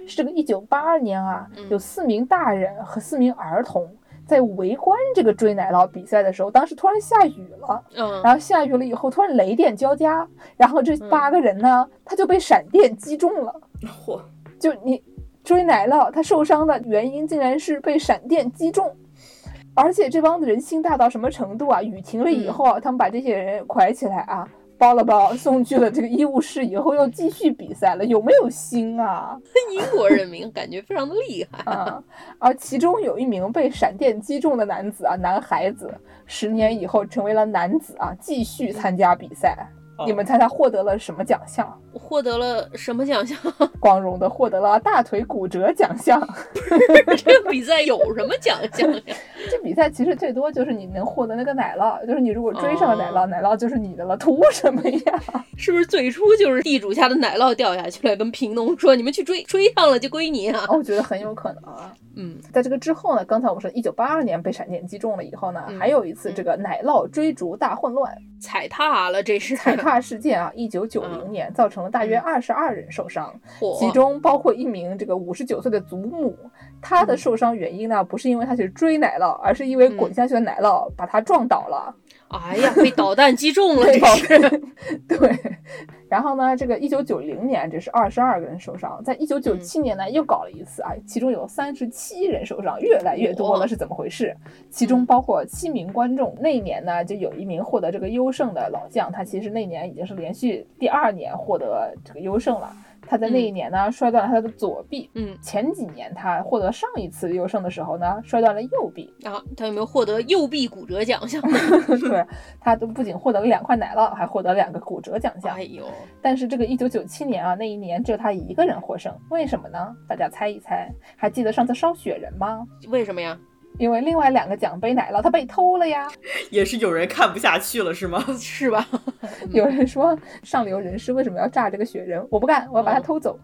是这个一九八二年啊，有四名大人和四名儿童。在围观这个追奶酪比赛的时候，当时突然下雨了，嗯，然后下雨了以后，突然雷电交加，然后这八个人呢，他就被闪电击中了。嚯，就你追奶酪，他受伤的原因竟然是被闪电击中，而且这帮子人心大到什么程度啊？雨停了以后啊，他们把这些人拐起来啊，包了包送去了这个医务室以后，又继续比赛了，有没有心啊？英国人民感觉非常的厉害。啊！而其中有一名被闪电击中的男子啊，男孩子，十年以后成为了男子啊，继续参加比赛。你们猜他获得了什么奖项？获得了什么奖项？光荣的获得了大腿骨折奖项。这个比赛有什么奖项呀？这比赛其实最多就是你能获得那个奶酪，就是你如果追上了奶酪，哦奶酪就是你的了，图什么呀？是不是最初就是地主家的奶酪掉下去了，跟贫农说你们去追，追上了就归你啊？我觉得很有可能啊。嗯，在这个之后呢，刚才我们说一九八二年被闪电击中了以后呢，嗯还有一次这个奶酪追逐大混乱，踩踏了，这是踩踏事件啊，一九九零年造成了大约二十二人受伤，火其中包括一名这个五十九岁的祖母。她的受伤原因呢，不是因为她去追奶酪，而是因为滚下去的奶酪把她撞倒了。哎呀，被导弹击中了，这是。对，然后呢，这个一九九零年，这是二十二个人受伤，在一九九七年呢又搞了一次啊，其中有三十七人受伤，越来越多了，是怎么回事？其中包括七名观众。那一年呢，就有一名获得这个优胜的老将，他其实那年已经是连续第二年获得这个优胜了。他在那一年呢摔断了他的左臂，嗯，前几年他获得上一次优胜的时候呢摔断了右臂，啊，他有没有获得右臂骨折奖项？对他都不仅获得了两块奶酪，还获得两个骨折奖项哎。呦，但是这个一九九七年啊，那一年只有他一个人获胜，为什么呢？大家猜一猜。还记得上次烧雪人吗？为什么呀？因为另外两个奖杯奶酪它被偷了呀。也是有人看不下去了是吗？是吧？有人说上流人士为什么要炸这个雪人？我不干，我要把它嗯偷走。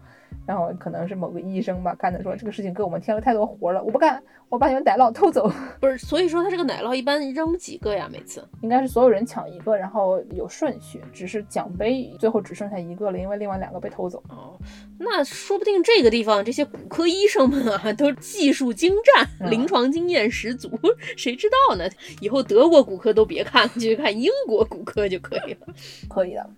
然后可能是某个医生吧，干的说这个事情给我们添了太多活了，我不干，我把你们奶酪偷走。不是，所以说他这个奶酪一般扔几个呀？每次？应该是所有人抢一个，然后有顺序，只是奖杯最后只剩下一个了，因为另外两个被偷走。哦，那说不定这个地方这些骨科医生们啊，都技术精湛，嗯临床经验十足，谁知道呢？以后德国骨科都别看了，就去看英国骨科就可以了。可以的。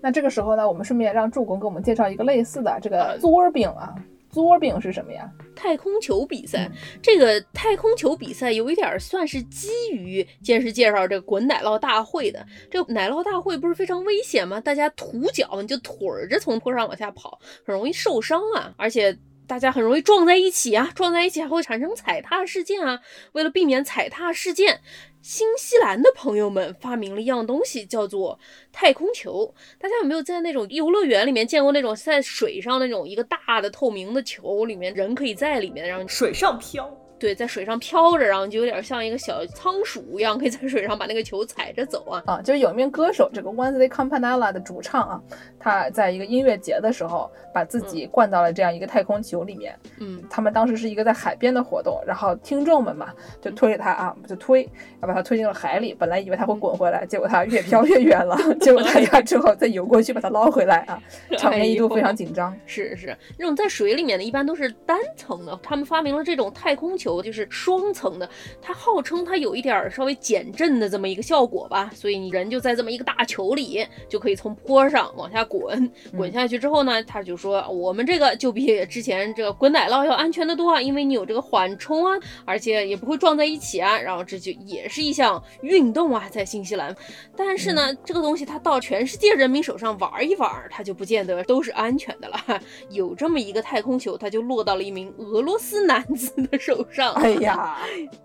那这个时候呢，我们顺便让助攻给我们介绍一个类似的这个呃作饼啊，作饼是什么呀？太空球比赛，这个太空球比赛有一点算是基于先是介绍这个滚奶酪大会的。这奶酪大会不是非常危险吗？大家徒脚，你就腿着从坡上往下跑，很容易受伤啊，而且。大家很容易撞在一起啊，撞在一起还会产生踩踏事件啊。为了避免踩踏事件，新西兰的朋友们发明了一样东西，叫做太空球。大家有没有在那种游乐园里面见过那种在水上那种一个大的透明的球，里面人可以在里面，然后水上漂，对，在水上飘着，然后就有点像一个小仓鼠一样，可以在水上把那个球踩着走啊。啊，就是有一名歌手，这个 Wednesday Campanella 的主唱啊，他在一个音乐节的时候，把自己灌到了这样一个太空球里面。嗯，他们当时是一个在海边的活动，然后听众们嘛就推着他啊，就推，要把他推进了海里。本来以为他会滚回来，结果他越飘越远了。结果大家之后再游过去把他捞回来啊，场面一度非常紧张。是是，那种在水里面的，一般都是单层的。他们发明了这种太空球，就是双层的。它号称它有一点儿稍微减震的这么一个效果吧，所以你人就在这么一个大球里，就可以从坡上往下滚。滚下去之后呢，他就说我们这个就比之前这个滚奶酪要安全的多啊，因为你有这个缓冲啊，而且也不会撞在一起啊。然后这就也是一项运动啊，在新西兰。但是呢，这个东西它到全世界人民手上玩一玩，它就不见得都是安全的了。有这么一个太空球，它就落到了一名俄罗斯男子的手上。哎呀，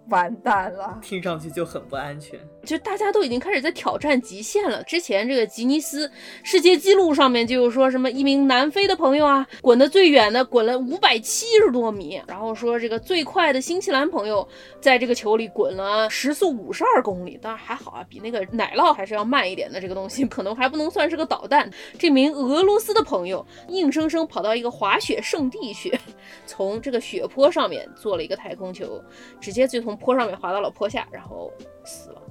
完蛋了！听上去就很不安全。就大家都已经开始在挑战极限了。之前这个吉尼斯世界纪录上面就有说什么一名南非的朋友啊，滚得最远的滚了五百七十多米，然后说这个最快的新西兰朋友在这个球里滚了时速五十二公里，当然还好啊，比那个奶酪还是要慢一点的。这个东西 可能还不能算是个导弹。这名俄罗斯的朋友硬生生跑到一个滑雪圣地去，从这个雪坡上面做了一个太空球，直接就从坡上面滑到了坡下，然后死了。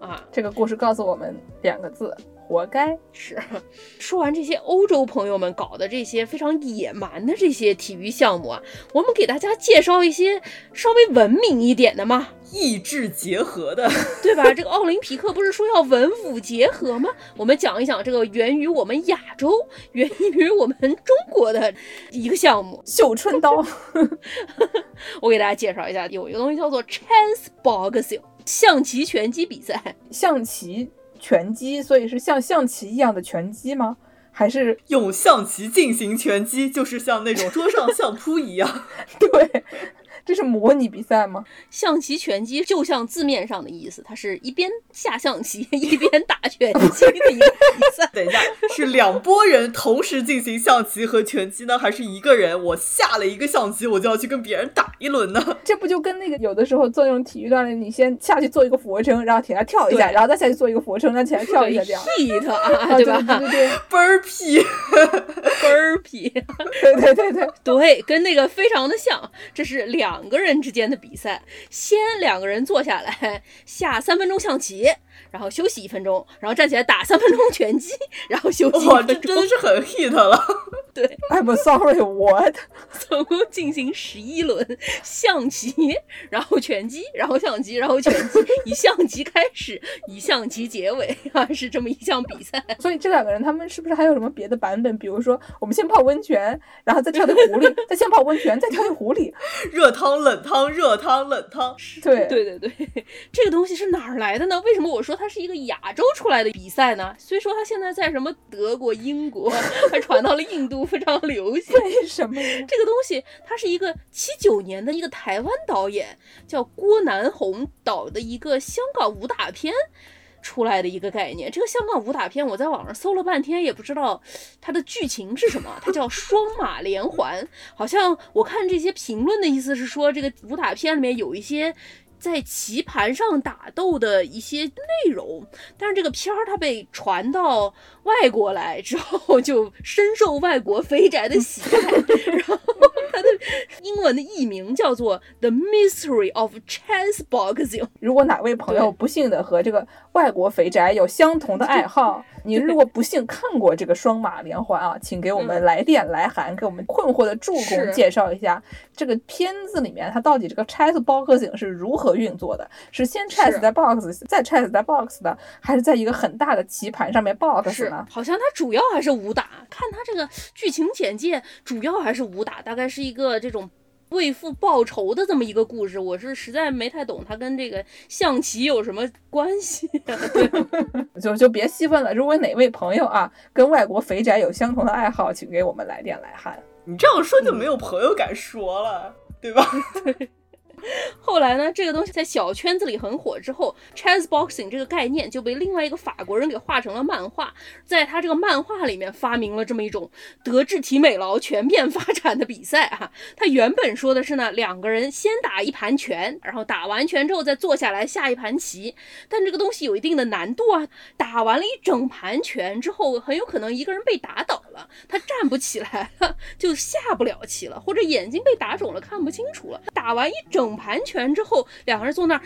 啊，这个故事告诉我们两个字：活该。是。说完这些欧洲朋友们搞的这些非常野蛮的这些体育项目啊，我们给大家介绍一些稍微文明一点的嘛，意志结合的，对吧？这个奥林匹克不是说要文武结合吗？我们讲一讲这个源于我们亚洲、源于我们中国的一个项目。绣春刀，我给大家介绍一下，有一个东西叫做 chance boxing 象棋拳击比赛。象棋拳击，所以是像象棋一样的拳击吗？还是用象棋进行拳击，就是像那种桌上相扑一样。对？这是模拟比赛吗？象棋拳击就像字面上的意思，它是一边下象棋一边打拳击的一个比赛。等一下，是两拨人同时进行象棋和拳击呢，还是一个人我下了一个象棋，我就要去跟别人打一轮呢？这不就跟那个有的时候做那种体育锻炼，你先下去做一个俯卧撑，然后起来跳一下，然后再下去做一个俯卧撑，然后起来跳一下，这样。hit 啊，啊，对吧？对对对倍儿屁！burpee，对对对对，对，跟那个非常的像。这是两个人之间的比赛，先两个人坐下来 下三分钟象棋，然后休息一分钟，然后站起来打三分钟拳击，然后休息哇，一分钟这真的，是很 hit 了。对，I'm sorry, what？总共进行十一轮象棋，然后拳击，然后象棋，然后拳击，以象棋开始，以象棋结尾啊，是这么一项比赛。所以这两个人他们是不是还有什么别的版本？比如说，我们先泡温泉，然后再跳进湖里，再先泡温泉，再跳进湖里。热汤冷汤，热汤冷汤。对对对对，这个东西是哪儿来的呢？为什么我说它是一个亚洲出来的比赛呢？虽说它现在在什么德国、英国，还传到了印度，非常流行。为什么？这个东东西，它是一个七九年的一个台湾导演叫郭南红导的一个香港武打片。出来的一个概念，这个香港武打片我在网上搜了半天，也不知道它的剧情是什么。它叫《双马连环》，好像我看这些评论的意思是说，这个武打片里面有一些在棋盘上打斗的一些内容，但是这个片儿它被传到外国来之后，就深受外国肥宅的喜爱，然后它它的英文的译名叫做《The Mystery of Chess Boxing》。如果哪位朋友不幸的和这个外国肥宅有相同的爱好，你如果不幸看过这个双马连环啊，请给我们来电来函，给我们困惑的助攻介绍一下这个片子里面它到底这个 chess boxing 是如何运作的？是先 chess 在 box，再 chess 在 box 的，还是在一个很大的棋盘上面 box 好像它主要还是武打。看它这个剧情简介，主要还是武打，大概是一个这种为父报仇的这么一个故事。我是实在没太懂它跟这个象棋有什么关系、就就别细问了。如果哪位朋友啊跟外国肥宅有相同的爱好，请给我们来电来函。你这样说就没有朋友敢说了，对吧？后来呢，这个东西在小圈子里很火之后，chess boxing 这个概念就被另外一个法国人给画成了漫画，在他这个漫画里面发明了这么一种德智体美劳全面发展的比赛啊。他原本说的是呢，两个人先打一盘拳，然后打完拳之后再坐下来下一盘棋，但这个东西有一定的难度啊。打完了一整盘拳之后，很有可能一个人被打倒了，他站不起来了，就下不了棋了，或者眼睛被打肿了看不清楚了。打完一整盘拳之后，两个人坐那儿，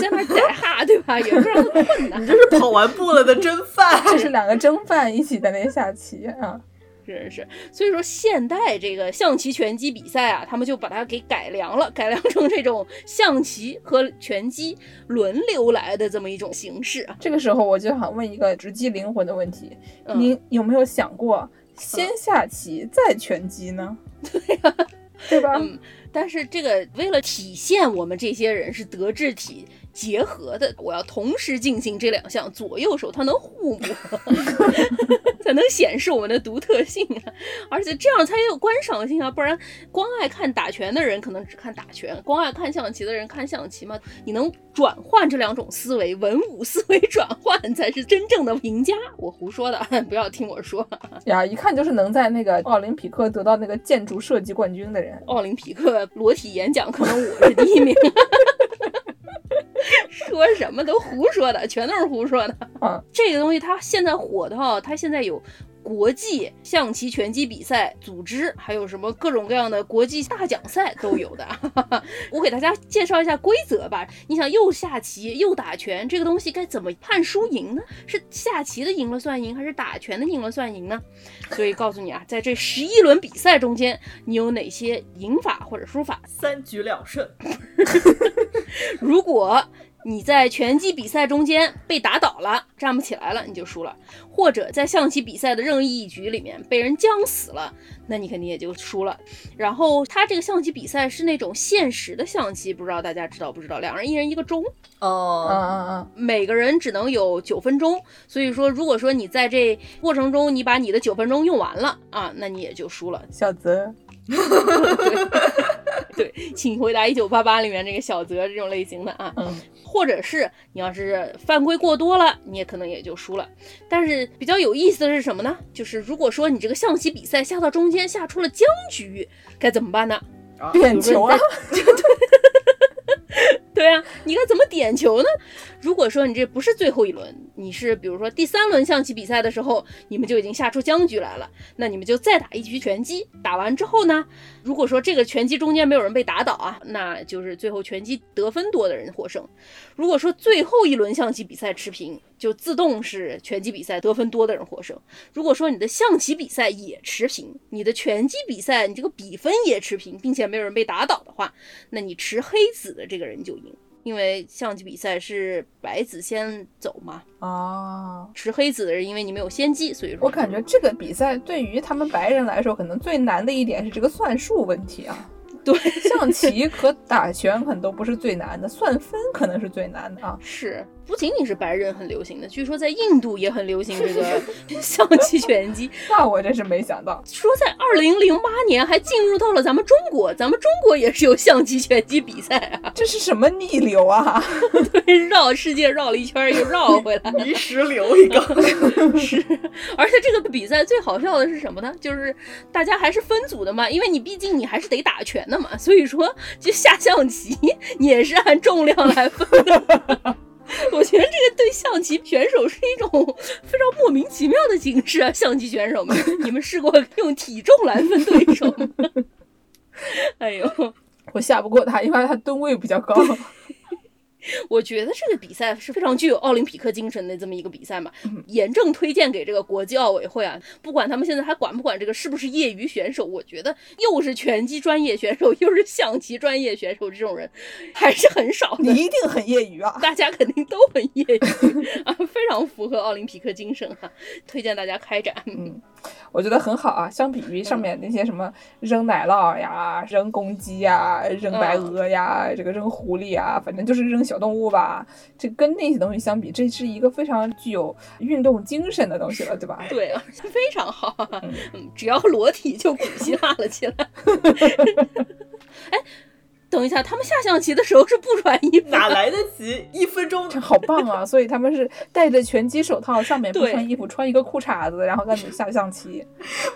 在那儿宰哈，对吧？也非常的困难你。这是跑完步了的蒸饭。这是两个蒸饭一起在那下棋啊。真是，所以说现代这个象棋拳击比赛啊，他们就把它给改良了，改良成这种象棋和拳击轮流来的这么一种形式啊。这个时候我就想问一个直击灵魂的问题：嗯您有没有想过先下棋再拳击呢？对呀、对吧？嗯，但是这个为了体现我们这些人是德智体结合的，我要同时进行这两项，左右手它能互补，才能显示我们的独特性啊！而且这样才有观赏性啊，不然光爱看打拳的人可能只看打拳，光爱看象棋的人看象棋嘛。你能转换这两种思维，文武思维转换才是真正的赢家。我胡说的，不要听我说。呀，一看就是能在那个奥林匹克得到那个建筑设计冠军的人。奥林匹克裸体演讲，可能我是第一名。说什么都胡说的，全都是胡说的。啊，这个东西它现在火的哈，它现在有国际象棋拳击比赛组织，还有什么各种各样的国际大奖赛都有的。我给大家介绍一下规则吧。你想又下棋又打拳，这个东西该怎么判输赢呢？是下棋的赢了算赢，还是打拳的赢了算赢呢？所以告诉你啊，在这十一轮比赛中间，你有哪些赢法或者输法？三局两胜，如果你在拳击比赛中间被打倒了，站不起来了，你就输了；或者在象棋比赛的任意一局里面被人将死了，那你肯定也就输了。然后他这个象棋比赛是那种限时的象棋，不知道大家知道不知道？两人一人一个钟，嗯哦，嗯嗯，每个人只能有九分钟。所以说，如果说你在这过程中你把你的九分钟用完了啊，那你也就输了。小泽，对，请回答一九八八里面这个小泽这种类型的啊。嗯，或者是你要是犯规过多了，你也可能也就输了。但是比较有意思的是什么呢？就是如果说你这个象棋比赛下到中间下出了僵局，该怎么办呢？点球啊，对啊，你该怎么点球呢？如果说你这不是最后一轮，你是比如说第三轮象棋比赛的时候，你们就已经下出僵局来了，那你们就再打一局拳击。打完之后呢，如果说这个拳击中间没有人被打倒啊，那就是最后拳击得分多的人获胜。如果说最后一轮象棋比赛持平，就自动是拳击比赛得分多的人获胜。如果说你的象棋比赛也持平，你的拳击比赛你这个比分也持平，并且没有人被打倒的话，那你持黑子的这个人就赢。因为象棋比赛是白子先走嘛，哦。持黑子的人因为你没有先机，所以说我感觉这个比赛对于他们白人来说，可能最难的一点是这个算术问题啊。对象棋和打拳可能都不是最难的，算分可能是最难的啊。是不仅仅是白人很流行的，据说在印度也很流行这个 象棋拳击。那我真是没想到，说在二零零八年还进入到了咱们中国，咱们中国也是有象棋拳击比赛啊，这是什么逆流啊？对，绕世界绕了一圈又绕回来。泥石流一个。是，而且这个比赛最好笑的是什么呢？就是大家还是分组的嘛，因为你毕竟你还是得打拳的嘛，所以说就下象棋你也是按重量来分的。我觉得这个对象棋选手是一种非常莫名其妙的形式啊！象棋选手们，你们试过用体重来分对手吗？哎呦，我下不过他，因为他吨位比较高。我觉得这个比赛是非常具有奥林匹克精神的这么一个比赛嘛，严正推荐给这个国际奥委会啊，不管他们现在还管不管这个是不是业余选手，我觉得又是拳击专业选手，又是象棋专业选手，这种人还是很少的。你一定很业余啊！大家肯定都很业余 啊，非常符合奥林匹克精神啊，推荐大家开展。嗯，我觉得很好啊。相比于上面那些什么扔奶酪呀、扔公鸡呀、扔白鹅呀、这个扔狐狸呀，反正就是扔小动物吧。这跟那些东西相比，这是一个非常具有运动精神的东西了，对吧？对啊，非常好。嗯，只要裸体就古希腊了起来。哎。等一下，他们下象棋的时候是不穿衣服，哪来得及一分钟？好棒啊！所以他们是戴着拳击手套，上面不穿衣服，穿一个裤衩子，然后在那下象棋。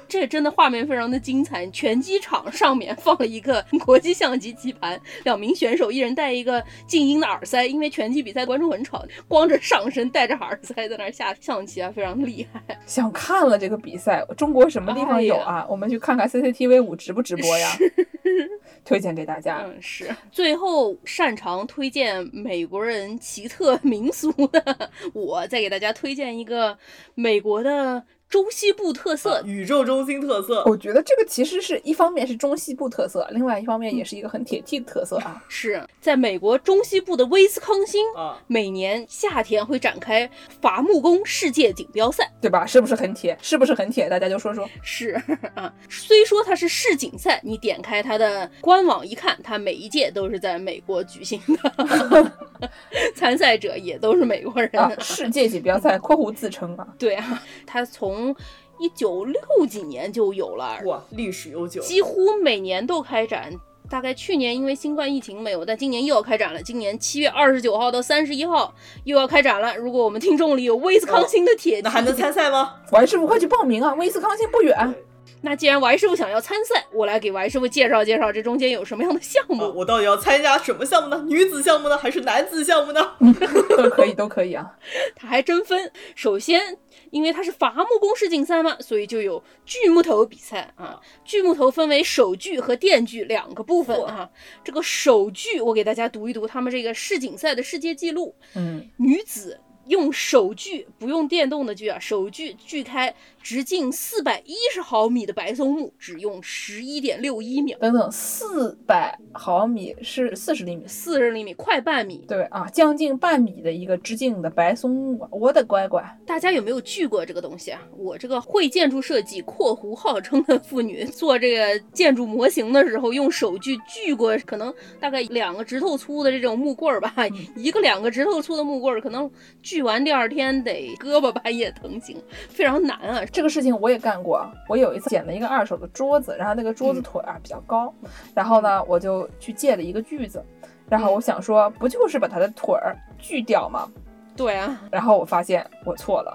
这真的画面非常的精彩。拳击场上面放了一个国际象棋棋盘，两名选手一人戴一个静音的耳塞，因为拳击比赛观众很吵，光着上身戴着耳塞在那下象棋啊，非常厉害。想看了这个比赛，中国什么地方有啊？我们去看看 CCTV 五直不直播呀？推荐给大家。嗯，是。最后擅长推荐美国人奇特 民俗的，我再给大家推荐一个美国的。中西部特色，宇宙中心特色，我觉得这个其实是一方面是中西部特色，另外一方面也是一个很铁 T 的特色啊。是在美国中西部的威斯康星啊，每年夏天会展开伐木工世界锦标赛，对吧？是不是很铁？是不是很铁？大家就说说。是啊，虽说它是世锦赛，你点开它的官网一看，它每一届都是在美国举行的，参赛者也都是美国人。世界锦标赛（括弧自称啊）。对啊，它从从一九六几年就有了哇，历史悠久，几乎每年都开展。大概去年因为新冠疫情没有，但今年又要开展了。今年七月二十九号到三十一号又要开展了。如果我们听众里有威斯康星的铁，那还能参赛吗？王师傅快去报名啊！威斯康星不远。那既然王师傅想要参赛，我来给王师傅介绍介绍这中间有什么样的项目。我到底要参加什么项目呢？女子项目呢，还是男子项目呢？都可以，都可以啊。他还真分。首先。因为它是伐木工世锦赛嘛，所以就有锯木头比赛啊。锯木头分为手锯和电锯两个部分啊。这个手锯，我给大家读一读他们这个世锦赛的世界纪录。嗯，女子用手锯，不用电动的锯啊，手锯锯开。直径四百一十毫米的白松木只用十一点六一秒。等等，四百毫米是四十厘米，四十厘米快半米。对啊，将近半米的一个直径的白松木，我的乖乖！大家有没有锯过这个东西啊？我这个会建筑设计（括弧号称的妇女）做这个建筑模型的时候，用手锯锯过，可能大概两个指头粗的这种木棍儿吧，一个两个指头粗的木棍儿，可能锯完第二天得胳膊半夜疼醒，非常难啊。这个事情我也干过。我有一次捡了一个二手的桌子，然后那个桌子腿啊比较高，然后呢我就去借了一个锯子，然后我想说不就是把它的腿儿锯掉吗？对啊。然后我发现我错了，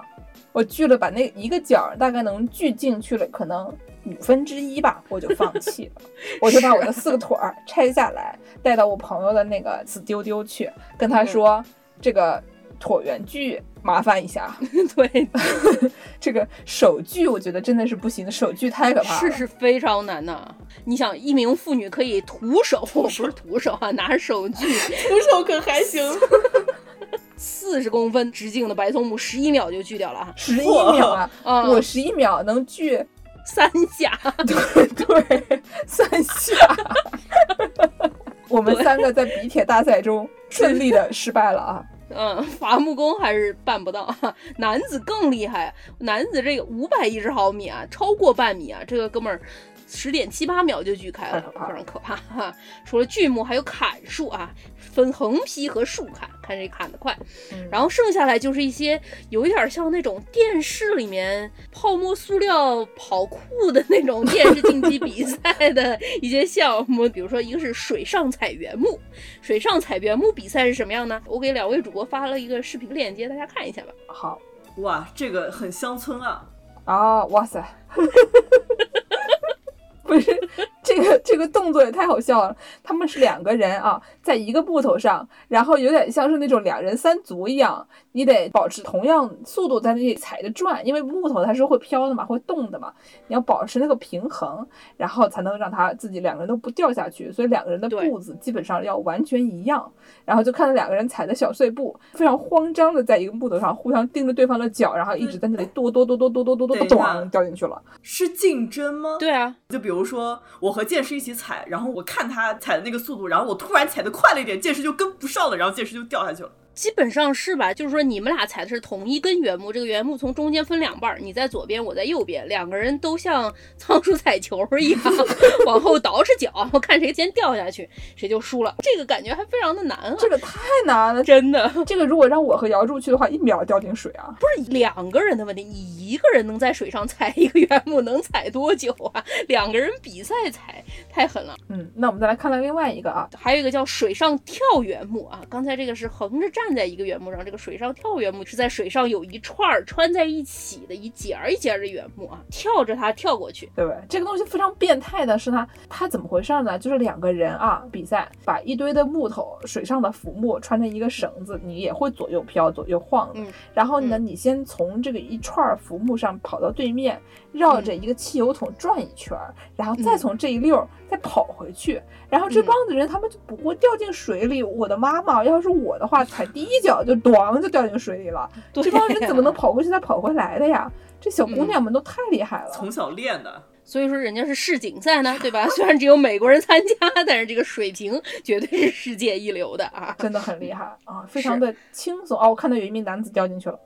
我锯了把那一个角大概能锯进去了，可能五分之一吧，我就放弃了。我就把我的四个腿儿拆下来，带到我朋友的那个死丢丢去，跟他说这个椭圆锯。麻烦一下，对，这个手锯我觉得真的是不行，手锯太可怕了，是是非常难的。你想，一名妇女可以徒手，不是徒手啊，拿手锯，徒手可还行。四十公分直径的白松木，十一秒就锯掉了，十一秒啊！我十一秒能锯三下，对对，三下。我们三个在比铁大赛中顺利的失败了啊。嗯，伐木工还是办不到，男子更厉害，男子这个五百一十毫米啊，超过半米啊，这个哥们儿。十点七八秒就锯开了，非常可怕哈！除了锯木，还有砍树啊，分横劈和竖砍，看谁砍得快。然后剩下来就是一些有一点像那种电视里面泡沫塑料跑酷的那种 电视竞技比赛的一些项目，比如说一个是水上采原木，水上采原木比赛是什么样呢？我给两位主播发了一个视频链接，大家看一下吧。好，哇，这个很乡村啊！啊，哇塞！不是这个这个动作也太好笑了。他们是两个人啊，在一个木头上，然后有点像是那种两人三足一样，你得保持同样速度在那里踩着转，因为木头它是会飘的嘛，会动的嘛，你要保持那个平衡，然后才能让他自己两个人都不掉下去。所以两个人的步子基本上要完全一样。然后就看到两个人踩着小碎步，非常慌张的在一个木头上互相盯着对方的脚，然后一直在那里跺跺跺跺跺跺跺跺等一下咚掉进去了。是竞争吗？对啊，就比如说，我我和剑师一起踩，然后我看他踩的那个速度，然后我突然踩的快了一点，剑师就跟不上了，然后剑师就掉下去了。基本上是吧？就是说你们俩踩的是同一根原木，这个原木从中间分两半儿，你在左边，我在右边，两个人都像 仓鼠踩球一样 往后倒饬脚，我 看谁先掉下去，谁就输了。这个感觉还非常的难啊，这个太难了，真的这个如果让我和姚柱去的话，一秒掉进水啊！不是两个人的问题，你一个人能在水上踩一个原木能踩多久啊？两个人比赛踩太狠了。嗯，那我们再来看看另外一个啊，还有一个叫水上跳原木啊，刚才这个是横着站在一个原木上，这个水上跳原木是在水上有一串儿穿在一起的一节儿一节儿的原木啊，跳着它跳过去。对不对？这个东西非常变态的是它，它怎么回事呢？就是两个人啊比赛，把一堆的木头、水上的浮木穿成一个绳子，你也会左右飘、左右晃的。嗯然后呢，你先从这个一串儿浮木上跑到对面，绕着一个汽油桶转一圈儿，然后再从这一溜儿再跑回去。然后这帮子人他们就不会掉进水里。我的妈妈，要是我的话，踩第一脚就咣就掉进水里了。对这帮人怎么能跑过去再跑回来的呀？这小姑嗯娘们都太厉害了。从小练的，所以说人家是世锦赛呢，对吧？虽然只有美国人参加，但是这个水平绝对是世界一流的啊。真的很厉害啊，非常的轻松啊！我看到有一名男子掉进去了，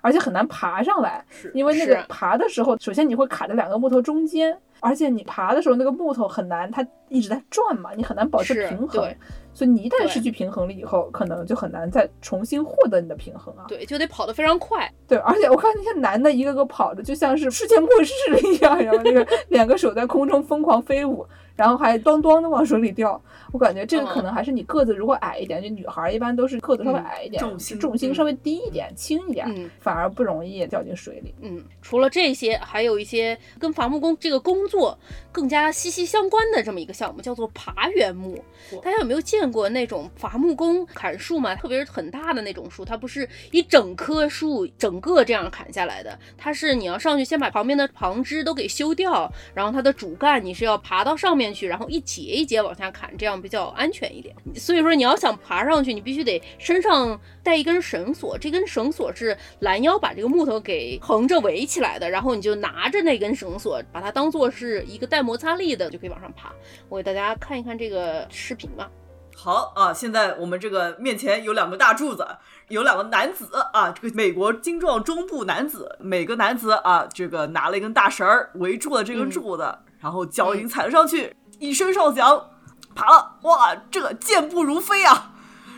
而且很难爬上来，是因为那个爬的时候，首先你会卡在两个木头中间，而且你爬的时候那个木头很难，它一直在转嘛，你很难保持平衡，所以你一旦失去平衡了以后，可能就很难再重新获得你的平衡啊。对，就得跑得非常快。对，而且我看那些男的一个个跑的就像是世界末日了一样，然后那个 两个手在空中疯狂飞舞，然后还咚咚的往水里掉。我感觉这个可能还是你个子如果矮一点，就女孩儿一般都是个子稍微嗯矮一点，重心重心稍微低一点、轻一点，嗯反而不容易掉进水里。嗯，除了这些，还有一些跟伐木工这个工作更加息息相关的这么一个项目，叫做爬原木。大家有没有见过那种伐木工砍树嘛？特别是很大的那种树，它不是一整棵树整个这样砍下来的，它是你要上去先把旁边的旁枝都给修掉，然后它的主干你是要爬到上面去，然后一节一节往下砍，这样比较安全一点。所以说你要想爬上去，你必须得身上带一根绳索，这根绳索是拦腰把这个木头给横着围起来的，然后你就拿着那根绳索，把它当做是一个带摩擦力的，就可以往上爬。我给大家看一看这个视频吧。好啊，现在我们这个面前有两个大柱子，有两个男子啊，这个美国精壮中部男子，每个男子啊，这个拿了一根大绳儿围住了这根柱子，然后脚已经踩了上去，一声哨响，爬了，哇，这健步如飞啊，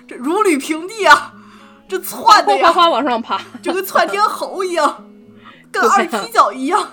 这如履平地啊，这窜的呀，哗哗哗往上爬，就跟窜天猴一样，跟二踢脚一样，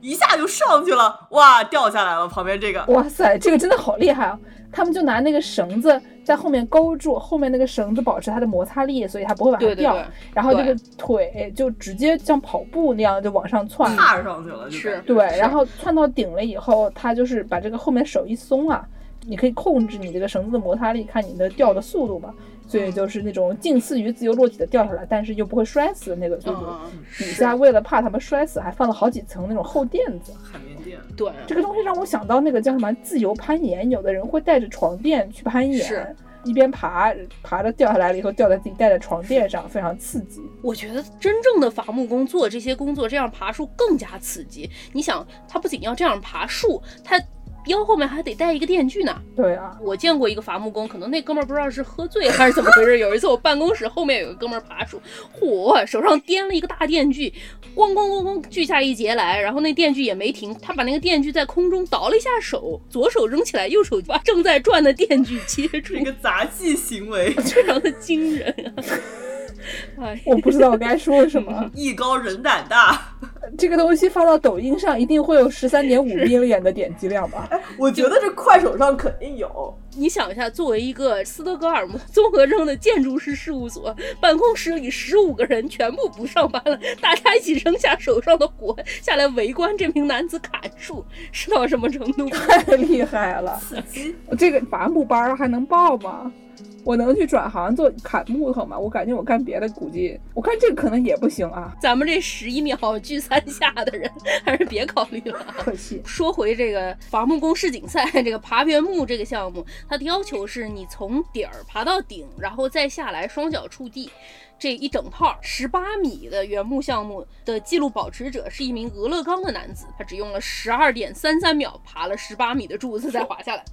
一下就上去了，哇，掉下来了，旁边这个。哇塞，这个真的好厉害啊！他们就拿那个绳子在后面勾住，后面那个绳子保持它的摩擦力，所以它不会往下掉。对对对，然后这个腿就直接像跑步那样就往上窜。踏上去了，是对，然后窜到顶了以后，他就是把这个后面手一松啊，你可以控制你这个绳子的摩擦力，看你的掉的速度嘛。所以就是那种近似于自由落体的掉下来，但是又不会摔死的那个速度。嗯，底下为了怕他们摔死，还放了好几层那种厚垫子。海绵垫。对，这个东西让我想到那个叫什么自由攀岩，有的人会带着床垫去攀岩是，一边爬，爬着掉下来了以后掉在自己带的床垫上，非常刺激。我觉得真正的伐木工做这些工作，这样爬树更加刺激。你想，他不仅要这样爬树，他腰后面还得带一个电锯呢。对啊，我见过一个伐木工，可能那哥们儿不知道是喝醉还是怎么回事。有一次我办公室后面有个哥们儿爬树，嚯，手上掂了一个大电锯，咣咣咣咣锯下一截来，然后那电锯也没停，他把那个电锯在空中倒了一下手，左手扔起来，右手就把正在转的电锯接住 是一，个杂技行为，非常的惊人啊！哎，我不知道我该说什么。艺高人胆大。这个东西放到抖音上，一定会有十三点五 million 的点击量吧？我觉得这快手上肯定有。你想一下，作为一个斯德哥尔摩综合症的建筑师事务所，办公室里十五个人全部不上班了，大家一起扔下手上的活下来围观这名男子砍树，是到什么程度？太厉害了！这个伐木班还能报吗？我能去转行做砍木头吗？我感觉我干别的估计，我看这个可能也不行啊。咱们这十一秒聚三下的人，还是别考虑了。可惜。说回这个伐木工世锦赛，这个爬原木这个项目，它的要求是你从底儿爬到顶，然后再下来双脚触地，这一整套十八米的原木项目的记录保持者是一名俄勒冈的男子，他只用了十二点三三秒爬了十八米的柱子再滑下来。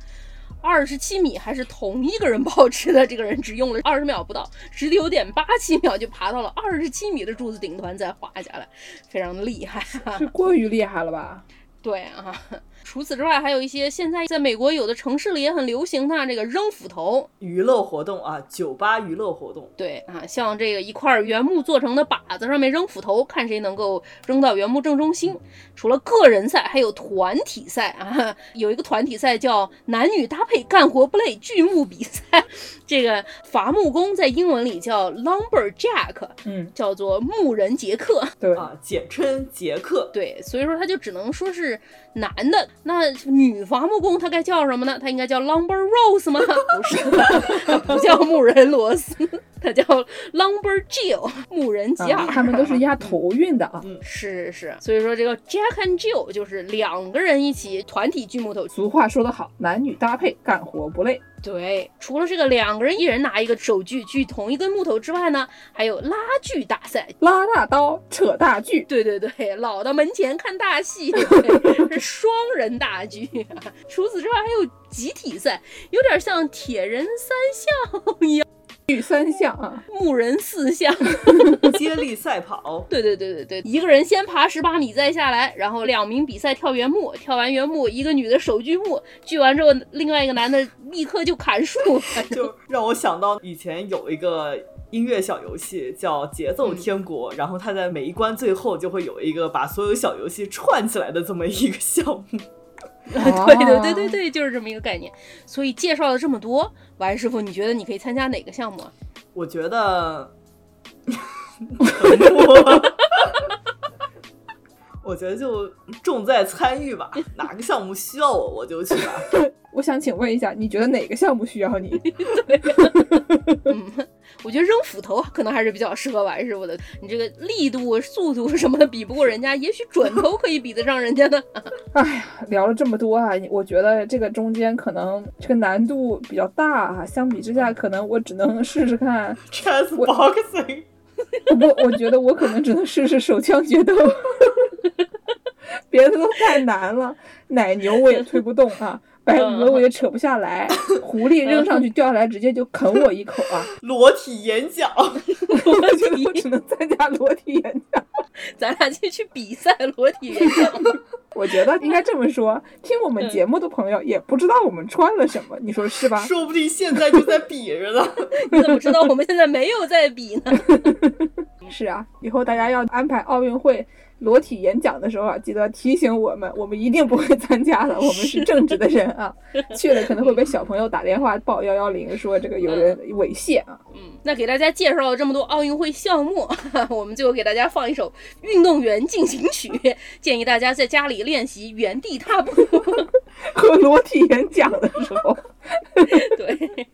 二十七米还是同一个人保持的，这个人只用了二十秒不到，十九点八七秒就爬到了二十七米的柱子顶端再滑下来，非常的厉害，是过于厉害了吧？对啊。除此之外，还有一些现在在美国有的城市里也很流行的这个扔斧头娱乐活动啊，酒吧娱乐活动。对啊，像这个一块原木做成的靶子上面扔斧头，看谁能够扔到原木正中心。除了个人赛，还有团体赛啊，有一个团体赛叫男女搭配干活不累锯木比赛。这个伐木工在英文里叫 lumberjack，嗯，叫做木人杰克，对啊，简称杰克。对，所以说他就只能说是男的。那女伐木工她该叫什么呢？她应该叫 Lumber Rose 吗？不是，不叫木人罗斯，她叫 Lumber Jill 木人吉尔。他们都是押头韵的啊。是是是，所以说这个 Jack and Jill 就是两个人一起团体锯木头。俗话说得好，男女搭配干活不累。对，除了这个两个人一人拿一个手锯锯同一根木头之外呢，还有拉锯大赛，拉大刀扯大锯。对对对，老到门前看大戏，对是双人大锯。除此之外还有集体赛，有点像铁人三项一样。举三项啊，木人四项，接力赛跑。对对对对对，一个人先爬十八米再下来，然后两名比赛跳原木，跳完原木，一个女的手锯木，锯完之后，另外一个男的立刻就砍树，就让我想到以前有一个音乐小游戏叫《节奏天国》，然后它在每一关最后就会有一个把所有小游戏串起来的这么一个项目。对对对对对，就是这么一个概念。所以介绍了这么多，王师傅，你觉得你可以参加哪个项目？我觉得，我觉得就重在参与吧，哪个项目需要我，我就去吧。我想请问一下，你觉得哪个项目需要你？嗯，我觉得扔斧头可能还是比较适合玩师傅的。你这个力度、速度什么的比不过人家，也许准头可以比得上人家呢。哎呀，聊了这么多啊，我觉得这个中间可能这个难度比较大啊。相比之下，可能我只能试试看 chess boxing。不，我觉得我可能只能试试手枪决斗。别的都太难了，奶牛我也推不动啊。白鹅我也扯不下来，狐狸扔上去掉下来直接就啃我一口啊！裸体演讲，我觉得我只能参加裸体演讲。咱俩就去比赛裸体演讲。我觉得应该这么说，听我们节目的朋友也不知道我们穿了什么，你说是吧？说不定现在就在比着呢。你怎么知道我们现在没有在比呢？是啊，以后大家要安排奥运会。裸体演讲的时候啊，记得提醒我们，我们一定不会参加的。我们是正直的人啊，去了可能会被小朋友打电话报幺幺零，说这个有人 猥亵啊。嗯，那给大家介绍了这么多奥运会项目，我们最后给大家放一首运动员进行曲，建议大家在家里练习原地踏步和裸体演讲的时候。对。